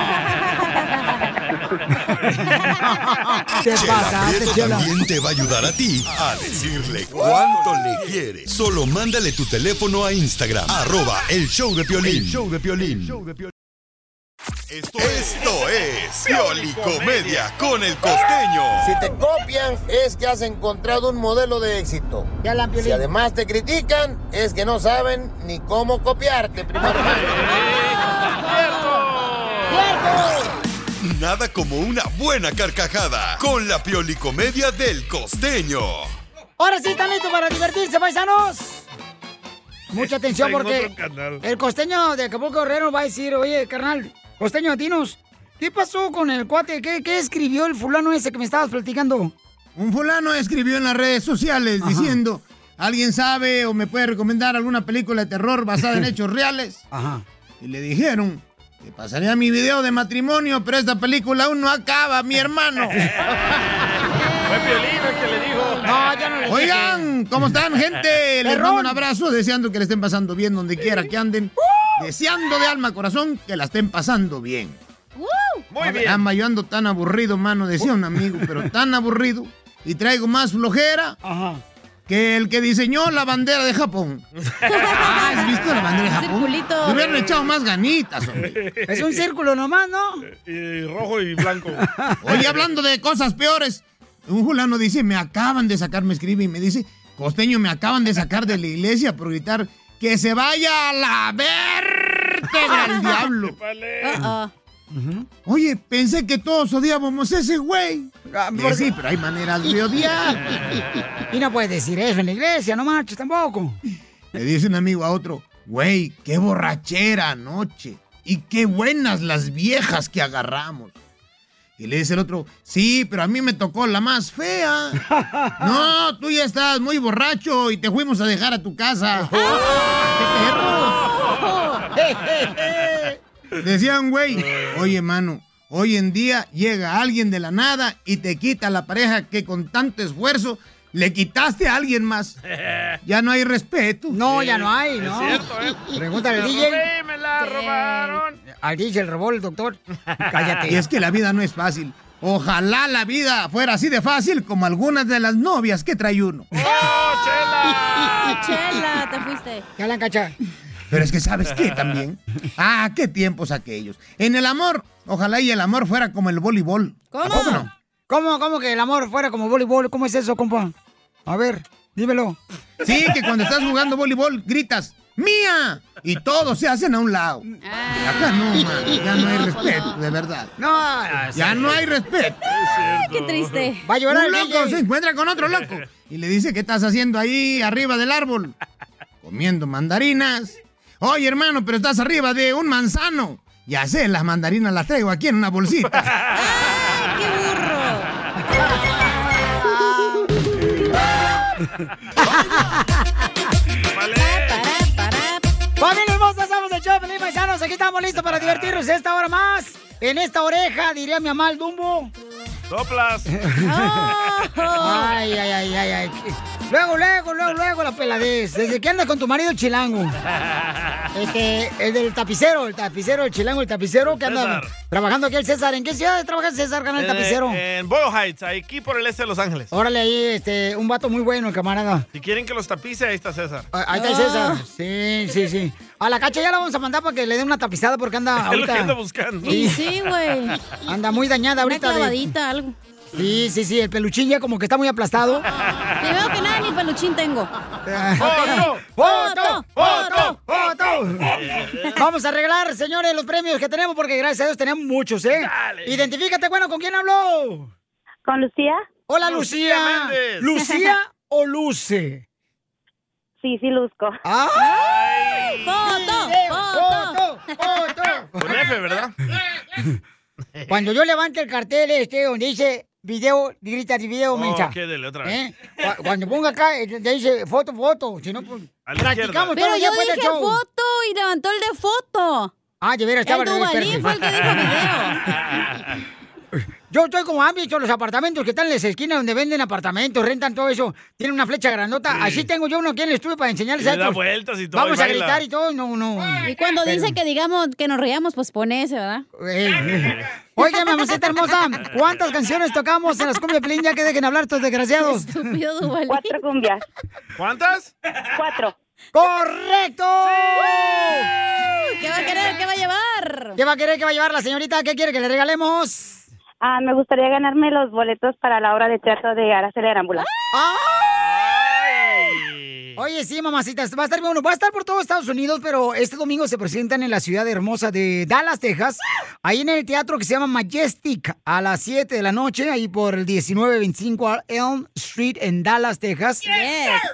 Te pasaste, Chela. también te va a ayudar a ti a decirle cuánto le quieres. Solo mándale tu teléfono a Instagram, arroba el show de Piolín. El show de Piolín. Esto, esto es Piolicomedia con el costeño. Si te copian, es que has encontrado un modelo de éxito. Si además te critican, es que no saben ni cómo copiarte, primo Nada como una buena carcajada con la Piolicomedia del costeño. Ahora sí, ¿están listos para divertirse, paisanos? Mucha atención porque el costeño de Acapulco Guerrero va a decir, oye, carnal, costeño, dinos, ¿qué pasó con el cuate? ¿Qué, qué escribió el fulano ese que me estabas platicando? Un fulano escribió en las redes sociales diciendo, ¿alguien sabe o me puede recomendar alguna película de terror basada en hechos reales? Ajá. Y le dijeron que pasaría mi video de matrimonio, pero esta película aún no acaba, mi hermano. Fue Piolín el que le dijo. No, yo no le Oigan, ¿cómo están, gente? Les mando un abrazo, deseando que le estén pasando bien donde quiera que anden. Deseando de alma corazón que la estén pasando bien. Muy bien. Ama, yo ando tan aburrido, mano, decía un amigo, pero tan aburrido. Y traigo más flojera que el que diseñó la bandera de Japón. Ah, ¿Has visto la bandera de Japón? Circulito. Le hubieran echado más ganitas, hombre. Es un círculo nomás, ¿no? Y rojo y blanco. Oye, hablando de cosas peores, un fulano dice, me acaban de sacar, me escribe y me dice, costeño, me acaban de sacar de la iglesia por gritar que se vaya a la vértebra el diablo. Oye, pensé que todos odiábamos a ese güey. porque- Sí, pero hay maneras de odiar. Y no puedes decir eso en la iglesia, no marches tampoco. Le dice un amigo a otro, güey, qué borrachera anoche. Y qué buenas las viejas que agarramos. Y le dice el otro, sí, pero a mí me tocó la más fea. No, tú ya estás muy borracho y te fuimos a dejar a tu casa. Decían, güey, oye, mano, hoy en día llega alguien de la nada y te quita la pareja que con tanto esfuerzo le quitaste a alguien más. Ya no hay respeto. No, ya no hay, ¿no? Es cierto, ¿eh? Pregúntale al Me DJ. robé, me la robaron. Al DJ le robó el doctor. Cállate. Y es que la vida no es fácil. Ojalá la vida fuera así de fácil como algunas de las novias que trae uno. Chela, te fuiste. Ya la encacha. Pero es que sabes qué también. Ah, qué tiempos aquellos. En el amor, ojalá y el amor fuera como el voleibol. ¿A poco no? ¿Cómo, cómo que el amor fuera como voleibol? ¿Cómo es eso, compa? A ver, dímelo. Sí, que cuando estás jugando voleibol gritas, ¡Mía! Y todos se hacen a un lado. Acá no, man, ya no hay respeto, de verdad. No, Ya no hay respeto. qué triste. Va a llorar Un el loco se encuentra con otro loco y le dice, ¿qué estás haciendo ahí arriba del árbol? Comiendo mandarinas. Oye, hermano, pero estás arriba de un manzano. Ya sé, las mandarinas las traigo aquí en una bolsita. ¡Familia hermosa! Somos el show, Felipe Paisanos. Aquí estamos listos para divertirnos esta hora más. En esta oreja, diría mi mamá el Dumbo. Soplas. Ay, ay, ay, ay, ay. Luego, luego, luego, luego la peladez. ¿Desde qué andas con tu marido el chilango? Este, el del tapicero, el tapicero, el chilango, el tapicero que anda César. trabajando aquí el César. ¿En qué ciudad trabaja el César, canal En- tapicero? En Boyle Heights, aquí por el este de Los Ángeles. Órale ahí, este, un vato muy bueno, el camarada. Si quieren que los tapice, ahí está César. Ah, Ahí está el César. Sí, sí, sí. A la cacha ya la vamos a mandar para que le dé una tapizada porque anda Es lo ahorita. que anda buscando. Y sí, güey. Anda muy dañada Una ahorita. de- clavadita, algo. Sí, sí, sí. El peluchín ya como que está muy aplastado. Primero que nada, peluchín tengo. ¡Foto! ¡Foto! ¡Foto! ¡Foto! Vamos a arreglar, señores, los premios que tenemos porque gracias a Dios tenemos muchos, ¿eh? Identifícate, bueno, ¿con quién habló? ¿Con Lucía? Hola, Lucía Lucía. Méndez. ¿Lucía o Luce? Sí, sí, luzco. ¡Ay! ¡Foto! ¡Foto! ¡Foto! Con F, ¿verdad? Cuando yo levante el cartel este donde dice video, grita de video, Oh, mensa. ok, dele otra vez. ¿Eh? Cu- Cuando ponga acá, eh, le dice foto, foto. Si no, pues, practicamos Pero todo yo dije show. foto y levantó el de foto. Ah, de veras, estaba El fue el que dijo video. Yo estoy como han visto los apartamentos que están en las esquinas donde venden apartamentos, rentan todo eso, tienen una flecha grandota. Sí. Así tengo yo uno aquí en el estudio para enseñarles a estos. vueltas y todo, Vamos y a gritar y todo, no, no. Y cuando Pero- dice que digamos que nos riamos, pues pone ese, ¿verdad? Oye, mamacita hermosa, ¿cuántas canciones tocamos en las cumbias Pelín? Ya que dejen hablar estos desgraciados. Estúpido Duvalín. Cuatro cumbias. ¿Cuántas? Cuatro. ¡Correcto! ¿Qué va a querer? ¿Qué va a llevar? ¿Qué va a querer que va a llevar la señorita? ¿Qué quiere que le regalemos? Ah, me gustaría ganarme los boletos para la obra de teatro de Araceli Arámbula. Oye, sí, mamacita, va a estar bueno, va a estar por todo Estados Unidos, pero este domingo se presentan en la ciudad hermosa de Dallas, Texas, ahí en el teatro que se llama Majestic, a las 7 de la noche, ahí por el 1925 Elm Street en Dallas, Texas.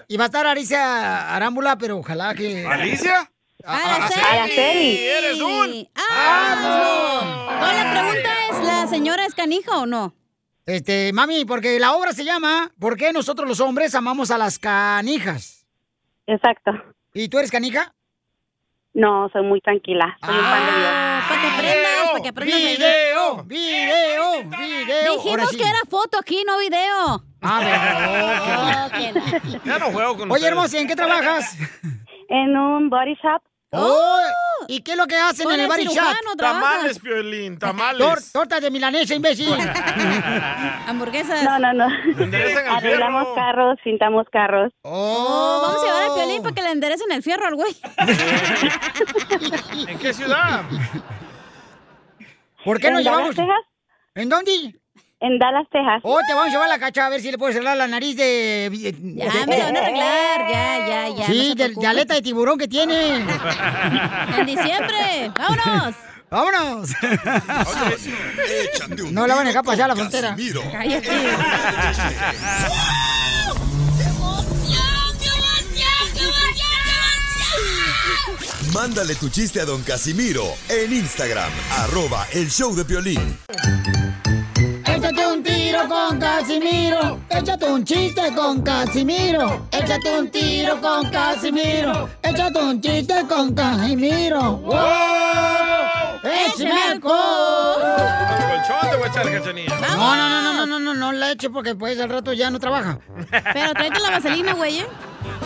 Y va a estar Alicia Arámbula, pero ojalá que... ¿Alicia? Araceli. Araceli. ¡Eres un! ¡Ah! No, la pregunta es, ¿la señora es canija o no? Este, mami, porque la obra se llama ¿Por qué nosotros los hombres amamos a las canijas? Exacto. ¿Y tú eres canija? No, soy muy tranquila. Soy un pan de Dios. Para que aprendas, para que aprendas. ¡Video! ¡Video! ¡Video! Dijimos sí. que era foto aquí, no video. Ah, Oh, Ya no juego con Oye, ustedes. hermosa, ¿en qué trabajas? En un body shop. Oh, ¿Y qué es lo que hacen Con en el el body shop? cirujano trabajas. Tamales, Piolín, Tor- tamales. tortas de milanesa, imbécil. Hamburguesas. No, no, no. Arreglamos carros, pintamos carros. Oh, vamos a llevar a Piolín para que le enderecen el fierro al güey. ¿En qué ciudad? ¿Por qué ¿En no llevamos? Texas? ¿En dónde? En Dallas, Texas. Oh, te vamos a llevar a la cacha a ver si le puedes arreglar la nariz de... Ya, me lo van a arreglar, ya, ya, ya. Sí, de, aleta de tiburón que tiene. En diciembre. ¡Vámonos! ¡Vámonos! No la van a dejar pasar a la frontera. Casimiro. Cállate. Mándale tu chiste a don Casimiro en Instagram, arroba el show de Piolín. Tiro con Casimiro. Échate un chiste con Casimiro. Échate un tiro con Casimiro. Échate un chiste con Casimiro. ¡Wow! ¡Échame alcohol! ¿Con colchón te voy a echar cachanilla? No, no, no, no, no, no, no, no la eche porque pues al rato ya no trabaja. Pero tráete la vaselina, güey, ¿eh?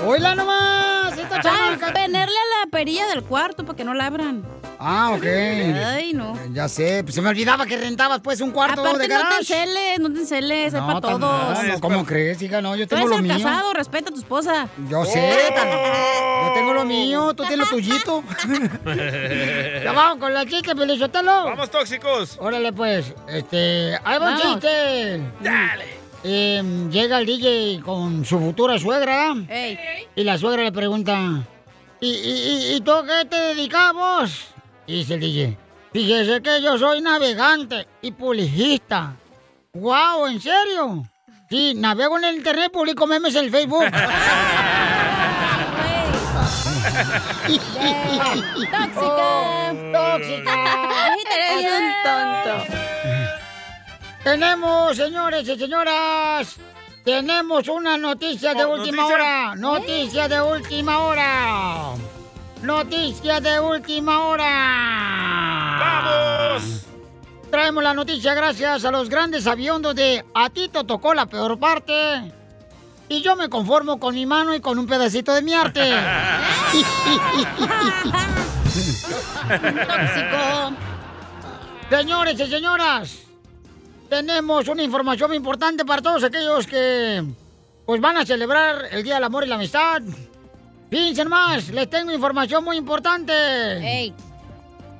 ¡Hola nomás! ¡Esta Para chamaca! ponerle a la perilla del cuarto para que no la abran. Ah, ok. Ay, no. Ya sé, pues se me olvidaba que rentabas pues un cuarto Aparte, de no te garage. enceles, no te enceles, es No, para todos. no, ¿Cómo crees, hija? No, yo Tú tengo eres lo mío. casado, respeta a tu esposa. Yo sé, tan- yo tengo lo mío, tú tienes lo tuyito. ya vamos con la chiste, Pelizotelo. ¡Vamos, tóxicos! Órale, pues, este, ahí va un Vamos. chiste. Dale. Eh, llega el DJ con su futura suegra Ey. y la suegra le pregunta, ¿y, y, y- y tú a qué te dedicamos? Y dice el DJ, fíjese que yo soy navegante y publicista. ¡Wow! ¿En serio? Sí, navego en el internet, publico memes en el Facebook. ¡Tóxica! ¡Tóxica! Eres un tonto. Tenemos, señores y señoras, tenemos una noticia de Oh, última ¿noticia? hora. Noticia de última hora. Noticia de última hora. ¡Vamos! traemos la noticia gracias a los grandes aviondos de A ti te tocó la peor parte. Y yo me conformo con mi mano y con un pedacito de mi arte. Tóxico. Señores y señoras, tenemos una información muy importante para todos aquellos que pues van a celebrar el Día del Amor y la Amistad. Fíjense más, les tengo información muy importante.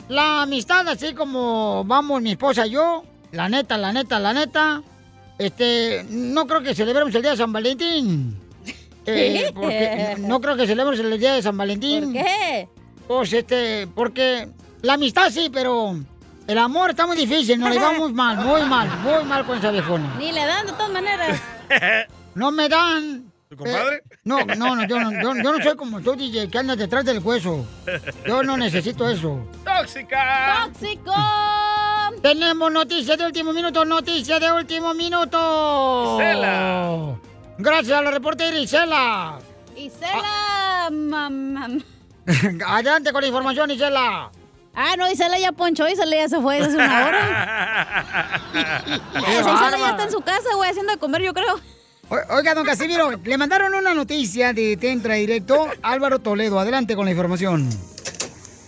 La amistad, así como vamos mi esposa y yo, la neta, la neta, la neta, este, no creo que celebremos el Día de San Valentín. Eh, porque no creo que celebremos el Día de San Valentín. ¿Por qué? Pues este, porque la amistad sí, pero el amor está muy difícil, nos le va muy mal, muy mal, muy mal con esa viejona. Ni le dan de todas maneras. No me dan. ¿Tu compadre? Eh, no, no, no yo, no, yo, yo no soy como tú, DJ, que andas detrás del hueso. Yo no necesito eso. ¡Tóxica! ¡Tóxico! Tenemos noticias de último minuto, noticias de último minuto. Isela. Gracias a la reportera Isela. Isela, mamá. Adelante con la información, Isela. Ah, no, Isela ya ponchó, Isela ya se fue hace una hora. Isela ya está en su casa, güey, haciendo de comer, yo creo. O- Oiga, don Casimiro, le mandaron una noticia de Tentra Directo. Álvaro Toledo, adelante con la información.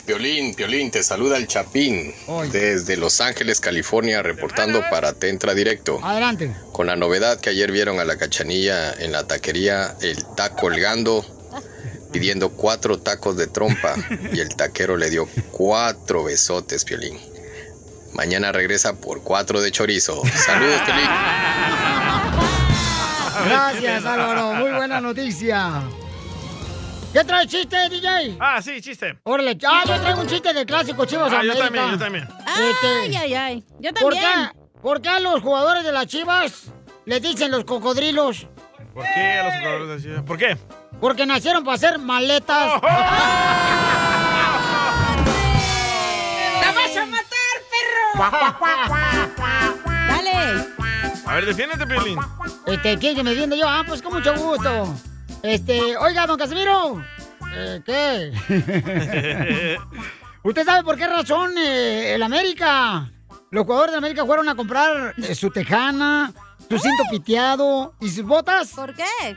Piolín, Piolín, te saluda el Chapín desde Los Ángeles, California, reportando para Tentra Directo. Adelante. Con la novedad que ayer vieron a la cachanilla en la taquería, el taco colgando, pidiendo cuatro tacos de trompa y el taquero le dio cuatro besotes, Piolín. Mañana regresa por cuatro de chorizo. Saludos, Piolín. Gracias, Álvaro. Muy buena noticia. ¿Qué trae chiste, DJ? Ah, sí, chiste. Órale, ah, yo traigo un chiste de clásico, Chivas Ah, yo también, yo también. Ay, ay, ay. Yo ¿Por también. qué, ¿Por qué a los jugadores de las Chivas le dicen los cocodrilos? ¿Por qué a los jugadores de Chivas? ¿Por qué? Porque nacieron para hacer maletas. Oh. ¡La vas a matar, perro! Dale. A ver, defiéndete, Piolín. Este, ¿quién que me defiende yo? Ah, pues con mucho gusto. Este, oiga, don Casimiro. Eh, ¿Qué? ¿Usted sabe por qué razón eh, el América, los jugadores de América fueron a comprar eh, su tejana, su cinto piteado y sus botas? ¿Por qué?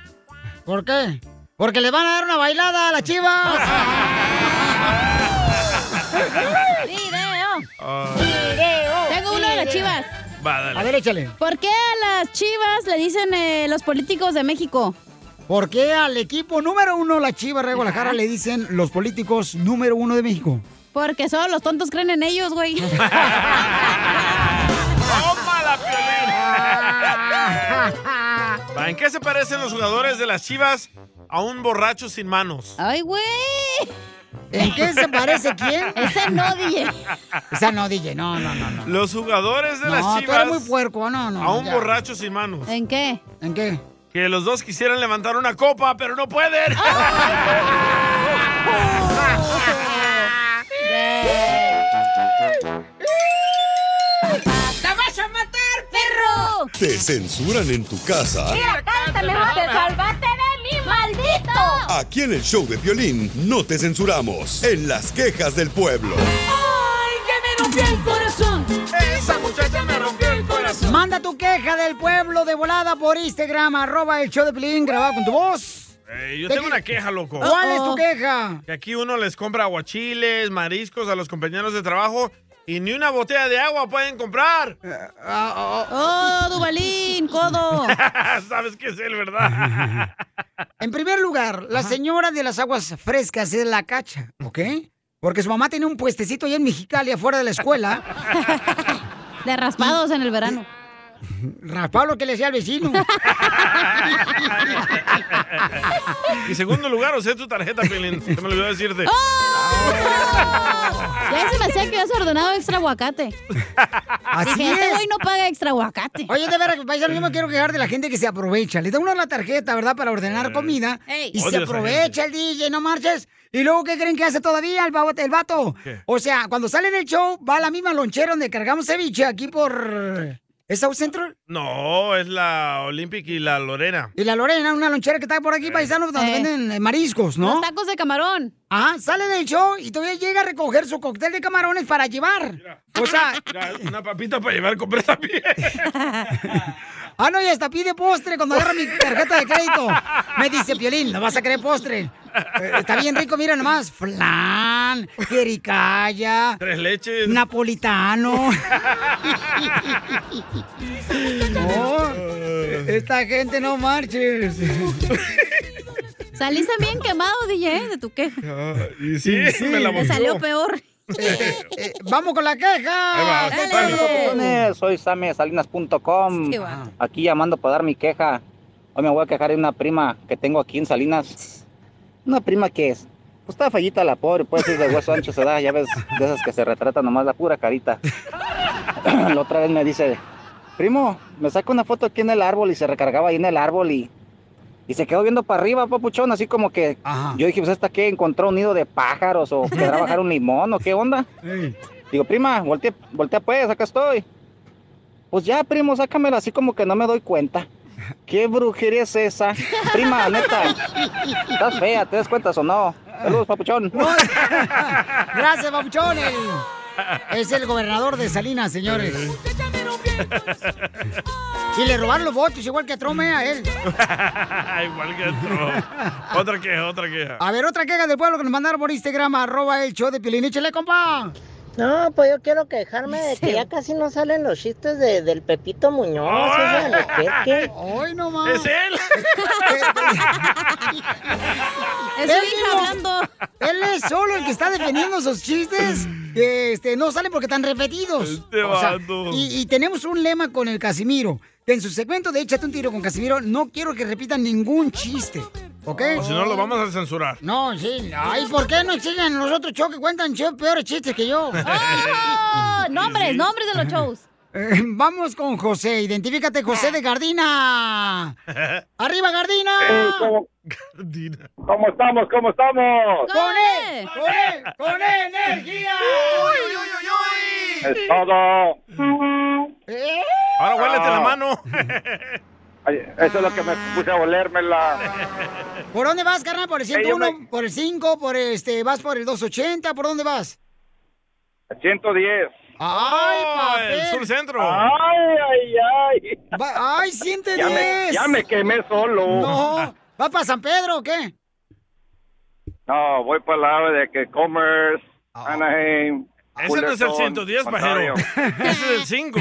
¿Por qué? Porque le van a dar una bailada a la chiva. Video. Tengo uno de las chivas. Va, dale. A ver, échale. ¿Por qué a las chivas le dicen eh, los políticos de México? ¿Por qué al equipo número uno, la Chiva de Guadalajara, le dicen los políticos número uno de México? Porque solo los tontos creen en ellos, güey. ¡Tómala, Piolín! Va, ¿En qué se parecen los jugadores de las Chivas a un borracho sin manos? ¡Ay, güey! ¿En qué se parece quién? Ese no, DJ. Esa no, DJ, no, no, no. no. Los jugadores de No, las tú Chivas eres muy puerco, no, no. a un ya. borracho sin manos. ¿En qué? ¿En qué? Que los dos quisieran levantar una copa, pero no pueden. ¡La vas a matar, perro! ¿Te censuran en tu casa? Mira, cántale, te salvaste de Aquí en el show de violín no te censuramos. En las quejas del pueblo. ¡Ay, que me rompió el corazón! Esa muchacha me rompió el corazón. Manda tu queja del pueblo de volada por Instagram, arroba el show de Pelín, grabado con tu voz. Eh, yo ¿De tengo una queja, loco. ¿Cuál es tu queja? Que aquí uno les compra aguachiles, mariscos a los compañeros de trabajo y ni una botella de agua pueden comprar. Ah, ¡Oh, Dubalín, codo! Sabes que es él, ¿verdad? En primer lugar, la señora de las aguas frescas es la cacha, ¿ok? Porque su mamá tenía un puestecito allá en Mexicali, afuera de la escuela. De raspados en el verano. Raspado lo que le decía al vecino. y segundo lugar, usé tu tarjeta, Pelín. Se me olvidó decirte. Habías ordenado extra aguacate. Así Dije, este es. güey no paga extra aguacate. Oye, de veras, paisano, yo me quiero quejar de la gente que se aprovecha. Le da uno la tarjeta, ¿verdad? Para ordenar comida. Ey. Y Odio se esa aprovecha el DJ, no marches. ¿Y luego qué creen que hace todavía el, vato- el vato? ¿Qué? O sea, cuando sale del show, va a la misma lonchera donde cargamos ceviche aquí por... ¿Es South Central? No, es la Olympic y la Lorena. Y la Lorena, una lonchera que está por aquí, paisanos, donde Eh. venden eh, mariscos, ¿no? Los tacos de camarón. Ajá, sale del show y todavía llega a recoger su cóctel de camarones para llevar. O sea, Mira, una papita para llevar, compré también. ah, no, y hasta pide postre cuando agarra mi tarjeta de crédito. Me dice, Piolín, ¿no vas a querer postre? Eh, está bien rico, mira nomás. Flan, jericaya, Tres leches. napolitano. No, esta gente no marches. Saliste bien quemado, DJ, de tu queja. Y sí, me la Te salió peor. Eh, vamos con la queja. va. Papuchones, Soy Sammy de Salinas.com. Sí, va. Aquí llamando para dar mi queja. Hoy me voy a quejar de una prima que tengo aquí en Salinas. Una prima que es. Pues está fallita la pobre, pues es de hueso ancho se da, ya ves, de esas que se retrata nomás la pura carita. la otra vez me dice, primo, me saca una foto aquí en el árbol y se recargaba ahí en el árbol y, y se quedó viendo para arriba, papuchón, así como que yo dije, pues esta que encontró un nido de pájaros o querrá bajar un limón o qué onda. Digo, prima, voltea, voltea pues, acá estoy. Pues ya, primo, sácamela así como que no me doy cuenta. ¿Qué brujería es esa? Prima, neta. Estás fea, ¿te das cuenta o no? Saludos, papuchón. Gracias, Papuchón. el- es el gobernador de Salinas, señores. Y le robaron los votos, igual que a Trump, eh, a él. Igual que otro. Otra queja, otra queja. A ver, otra queja del pueblo que nos mandaron por Instagram, arroba el show de Piolín. Échale, compa. No, pues yo quiero quejarme de que ya casi no salen los chistes de, del Pepito Muñoz, Albuquerque. ¡Ay, no más! ¡Es él! Es Él hablando. Él es solo el que está defendiendo esos chistes que este, no salen porque están repetidos. Este O sea, vato. y, y tenemos un lema con el Casimiro. En su segmento de Échate un tiro con Casimiro, no quiero que repitan ningún chiste. ¿Ok? O si no, lo vamos a censurar. No, sí. Ay, ¿por qué no exigen los otros shows que cuentan shows peores chistes que yo? ¡Oh! Nombres, nombres de los shows. Eh, vamos con José. Identifícate, José de Gardina. ¡Arriba, Gardina! ¿cómo, ¿Cómo estamos? ¿Cómo estamos? ¡Con él! ¡Con él! ¡Con energía! Es todo. Ahora huélete Ah. la mano. Ay, Eso es lo que me puse a olérmela. ¿Por dónde vas, carnal? ¿Por el Eh, yo 101? ¿Por el 5? ¿Por este? ¿Vas por el 280? ¿Por dónde vas? 110. ¡Ay, Oh, papel! el sur centro. Ay, ay, ay. Va- ¡Ay, 110! Ya me, ya me quemé solo. No. ¿Vas para San Pedro o qué? No, voy para el lado de que Commerce, Ah. Anaheim. Ese no es el Fullerton, 110, Ontario. pajero. Ese es el 5.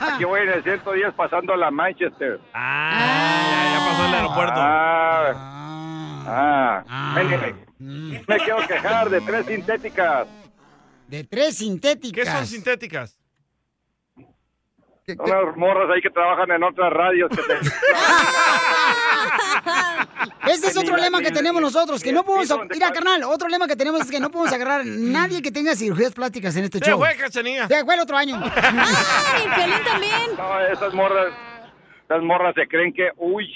Aquí voy en el 110 pasando la Manchester. Ah, ya pasó el aeropuerto. Ah, ah. Anyway, me quiero quejar de tres sintéticas. De tres sintéticas. ¿Qué son sintéticas? Unas morras ahí que trabajan en otras radios. Que te- Ese es otro lema que tenemos nosotros, que no podemos... Mira, carnal, otro lema que tenemos es que no podemos agarrar nadie que tenga cirugías plásticas en este Se show. fue, Cachanilla. Se fue el otro año. ¡Ay, Piolín también! No, esas morras, esas morras se creen que, uy,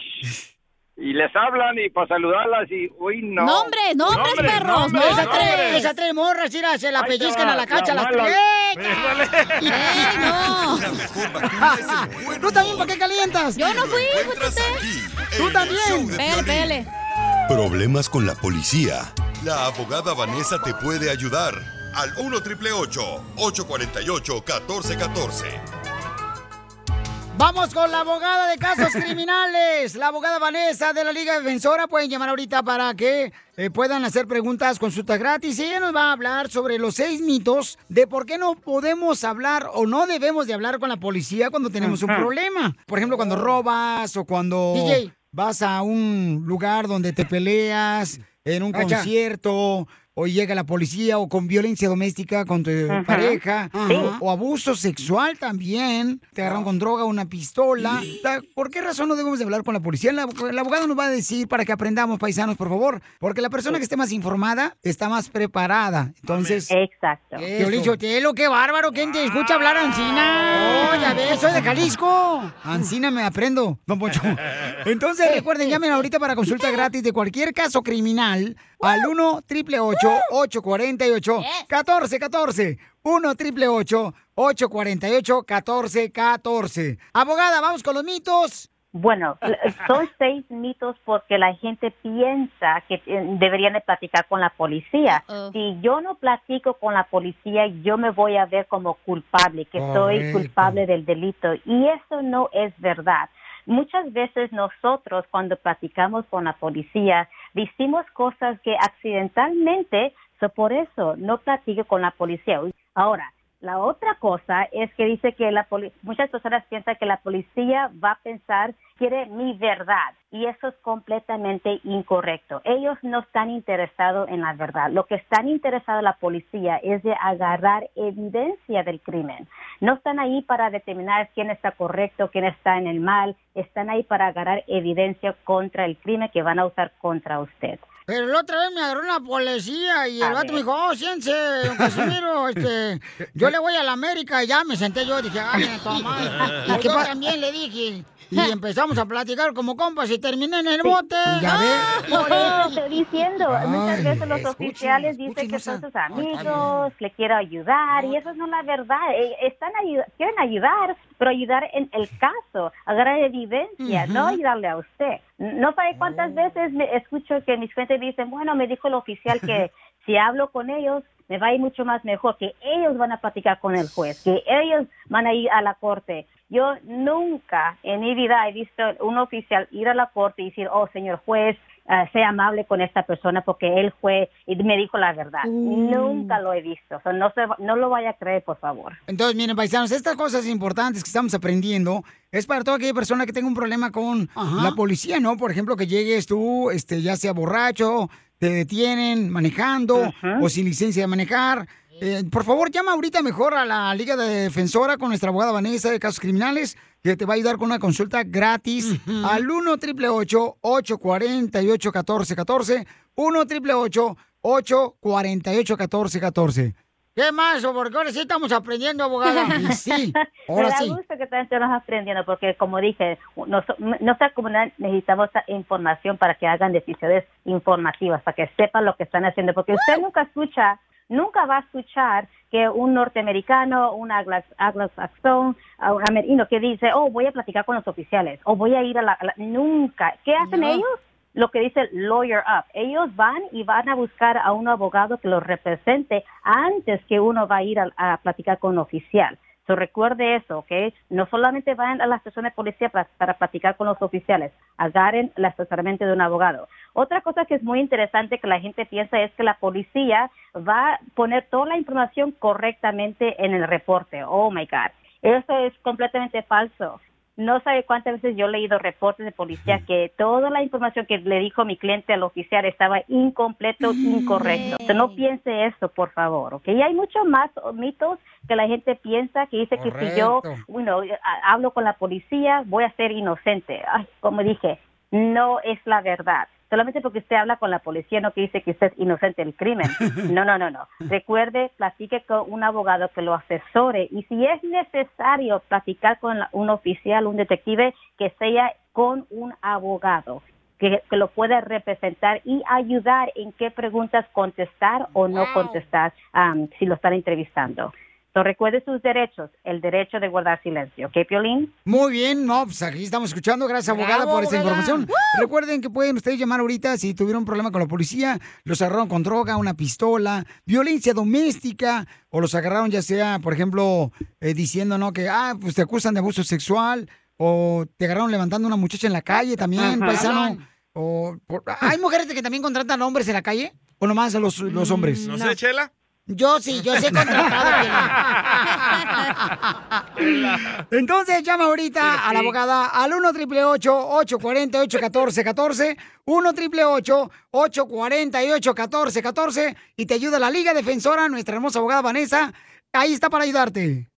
y les hablan y para saludarlas y, uy, no. Nombres, nombres, Nombres, perros, nombres, Esas tres, esas tres morras, mira, se la pellizcan va, a la cacha la las tres. ¡Ey, no! ¿Tú también para qué calientas? Yo no fui, Tú también. Pele, pele. Problemas con la policía. La abogada Vanessa te puede ayudar. Al 1 848 1414 Vamos con la abogada de casos criminales, la abogada Vanessa de la Liga Defensora. Pueden llamar ahorita para que eh, puedan hacer preguntas, consultas gratis. Y ella nos va a hablar sobre los seis mitos de por qué no podemos hablar o no debemos de hablar con la policía cuando tenemos un problema. Por ejemplo, cuando robas o cuando DJ. vas a un lugar donde te peleas, en un Cacha. concierto. O llega la policía o con violencia doméstica con tu Ajá. pareja. Sí. O abuso sexual también. Te agarraron con droga una pistola. ¿Por qué razón no debemos de hablar con la policía? La, el abogado nos va a decir para que aprendamos, paisanos, por favor. Porque la persona que esté más informada está más preparada. Entonces... Exacto. Yo le dicho, Telo, qué bárbaro. ¿Quién te escucha hablar Ancina? Oh, ya ves, soy de Jalisco. Ancina me aprendo, don Poncho. Entonces, recuerden, llamen ahorita para consulta gratis de cualquier caso criminal al 1 888 848 1414 1 888 848 1414 Abogada, vamos con los mitos. Bueno, son seis mitos porque la gente piensa que eh, deberían de platicar con la policía. Si yo no platico con la policía, yo me voy a ver como culpable, que soy culpable del delito. Y eso no es verdad. Muchas veces nosotros cuando platicamos con la policía decimos cosas que accidentalmente, so por eso no platico con la policía. Ahora, la otra cosa es que dice que la muchas personas piensan que la policía va a pensar quiere mi verdad y eso es completamente incorrecto. Ellos no están interesados en la verdad. Lo que están interesados la policía es de agarrar evidencia del crimen. No están ahí para determinar quién está correcto, quién está en el mal. Están ahí para agarrar evidencia contra el crimen que van a usar contra usted. Pero la otra vez me agarró una policía y el vato me dijo, oh, siénse, don Casimiro, este, yo le voy a la América y ya me senté yo, dije, ay, a tu madre. Y ¿Qué yo también le dije. Y empezamos a platicar como compas y terminé en el bote. Ya ves. Por eso estoy diciendo, muchas Ay, veces los escuchen, oficiales dicen que son sus amigos, le quiero ayudar, y eso no es la verdad. Eh, Están ayu- quieren ayudar, pero ayudar en el caso, agarrar evidencia, Ujú. no ayudarle a usted. No sabe cuántas veces me escucho que mis clientes dicen, bueno, me dijo el oficial que si hablo con ellos, me va a ir mucho más mejor, que ellos van a platicar con el juez, que ellos van a ir a la corte. Yo nunca en mi vida he visto un oficial ir a la corte y decir, oh, señor juez, ah, sea amable con esta persona porque él fue y me dijo la verdad. Nunca lo he visto. O sea, no, se, no lo vaya a creer, por favor. Entonces, miren, paisanos, estas cosas importantes que estamos aprendiendo es para toda aquella persona que tenga un problema con la policía, ¿no? Por ejemplo, que llegues tú, este, ya sea borracho, te detienen manejando o sin licencia de manejar. Eh, por favor, llama ahorita mejor a la Liga de Defensora con nuestra abogada Vanessa de Casos Criminales, que te va a ayudar con una consulta gratis al 1 888 848 1414 1 888 848 1414 ¿Qué más? ¿O Porque ahora sí estamos aprendiendo, abogada. Y sí, ahora Me da sí. gusto que también estemos aprendiendo, porque como dije, nos, nuestra comunidad necesitamos información para que hagan decisiones informativas, para que sepan lo que están haciendo, porque usted nunca escucha, nunca va a escuchar que un norteamericano, un anglo- anglosaxón, un americano que dice, oh, voy a platicar con los oficiales, o voy a ir a la... a la-". Nunca. ¿Qué hacen No. ellos? Lo que dice lawyer up. Ellos van y van a buscar a un abogado que los represente antes que uno va a ir a, platicar con un oficial. So, recuerde eso, ¿ok? No solamente van a la estación de policía para, para platicar con los oficiales, agarren el asesoramiento de un abogado. Otra cosa que es muy interesante que la gente piensa es que la policía va a poner toda la información correctamente en el reporte. Oh, my God. Eso es completamente falso. No sabe cuántas veces yo he leído reportes de policía que toda la información que le dijo mi cliente al oficial estaba incompleto, incorrecto. No piense eso, por favor, ¿ok? Y hay muchos más mitos que la gente piensa que dice que si yo, bueno, a- hablo con la policía, voy a ser inocente. Ay, como dije, no es la verdad. Solamente porque usted habla con la policía no quiere decir que usted es inocente del crimen. No, no, no, no. Recuerde, platique con un abogado que lo asesore y si es necesario platicar con la- un oficial, un detective, que sea con un abogado que, que lo pueda representar y ayudar en qué preguntas contestar o no contestar am, si lo están entrevistando. So, recuerde sus derechos, el derecho de guardar silencio. ¿Ok, Piolín? Muy bien, no, pues aquí estamos escuchando. Gracias, abogada, Bravo, por esta abogada. información. Recuerden que pueden ustedes llamar ahorita si tuvieron un problema con la policía, los agarraron con droga, una pistola, violencia doméstica, o los agarraron ya sea, por ejemplo, eh, diciendo, ¿no? Que, ah, pues te acusan de abuso sexual, o te agarraron levantando a una muchacha en la calle también, Ajá. paisano. O, por- ¿Hay mujeres que también contratan hombres en la calle? ¿O nomás a los, los hombres? No sé, Chela. Yo sí, yo sí he contratado. Entonces llama ahorita a la abogada al 1 888 848 1414 1 888 848 1414 y te ayuda la Liga Defensora, nuestra hermosa abogada Vanessa. Ahí está para ayudarte.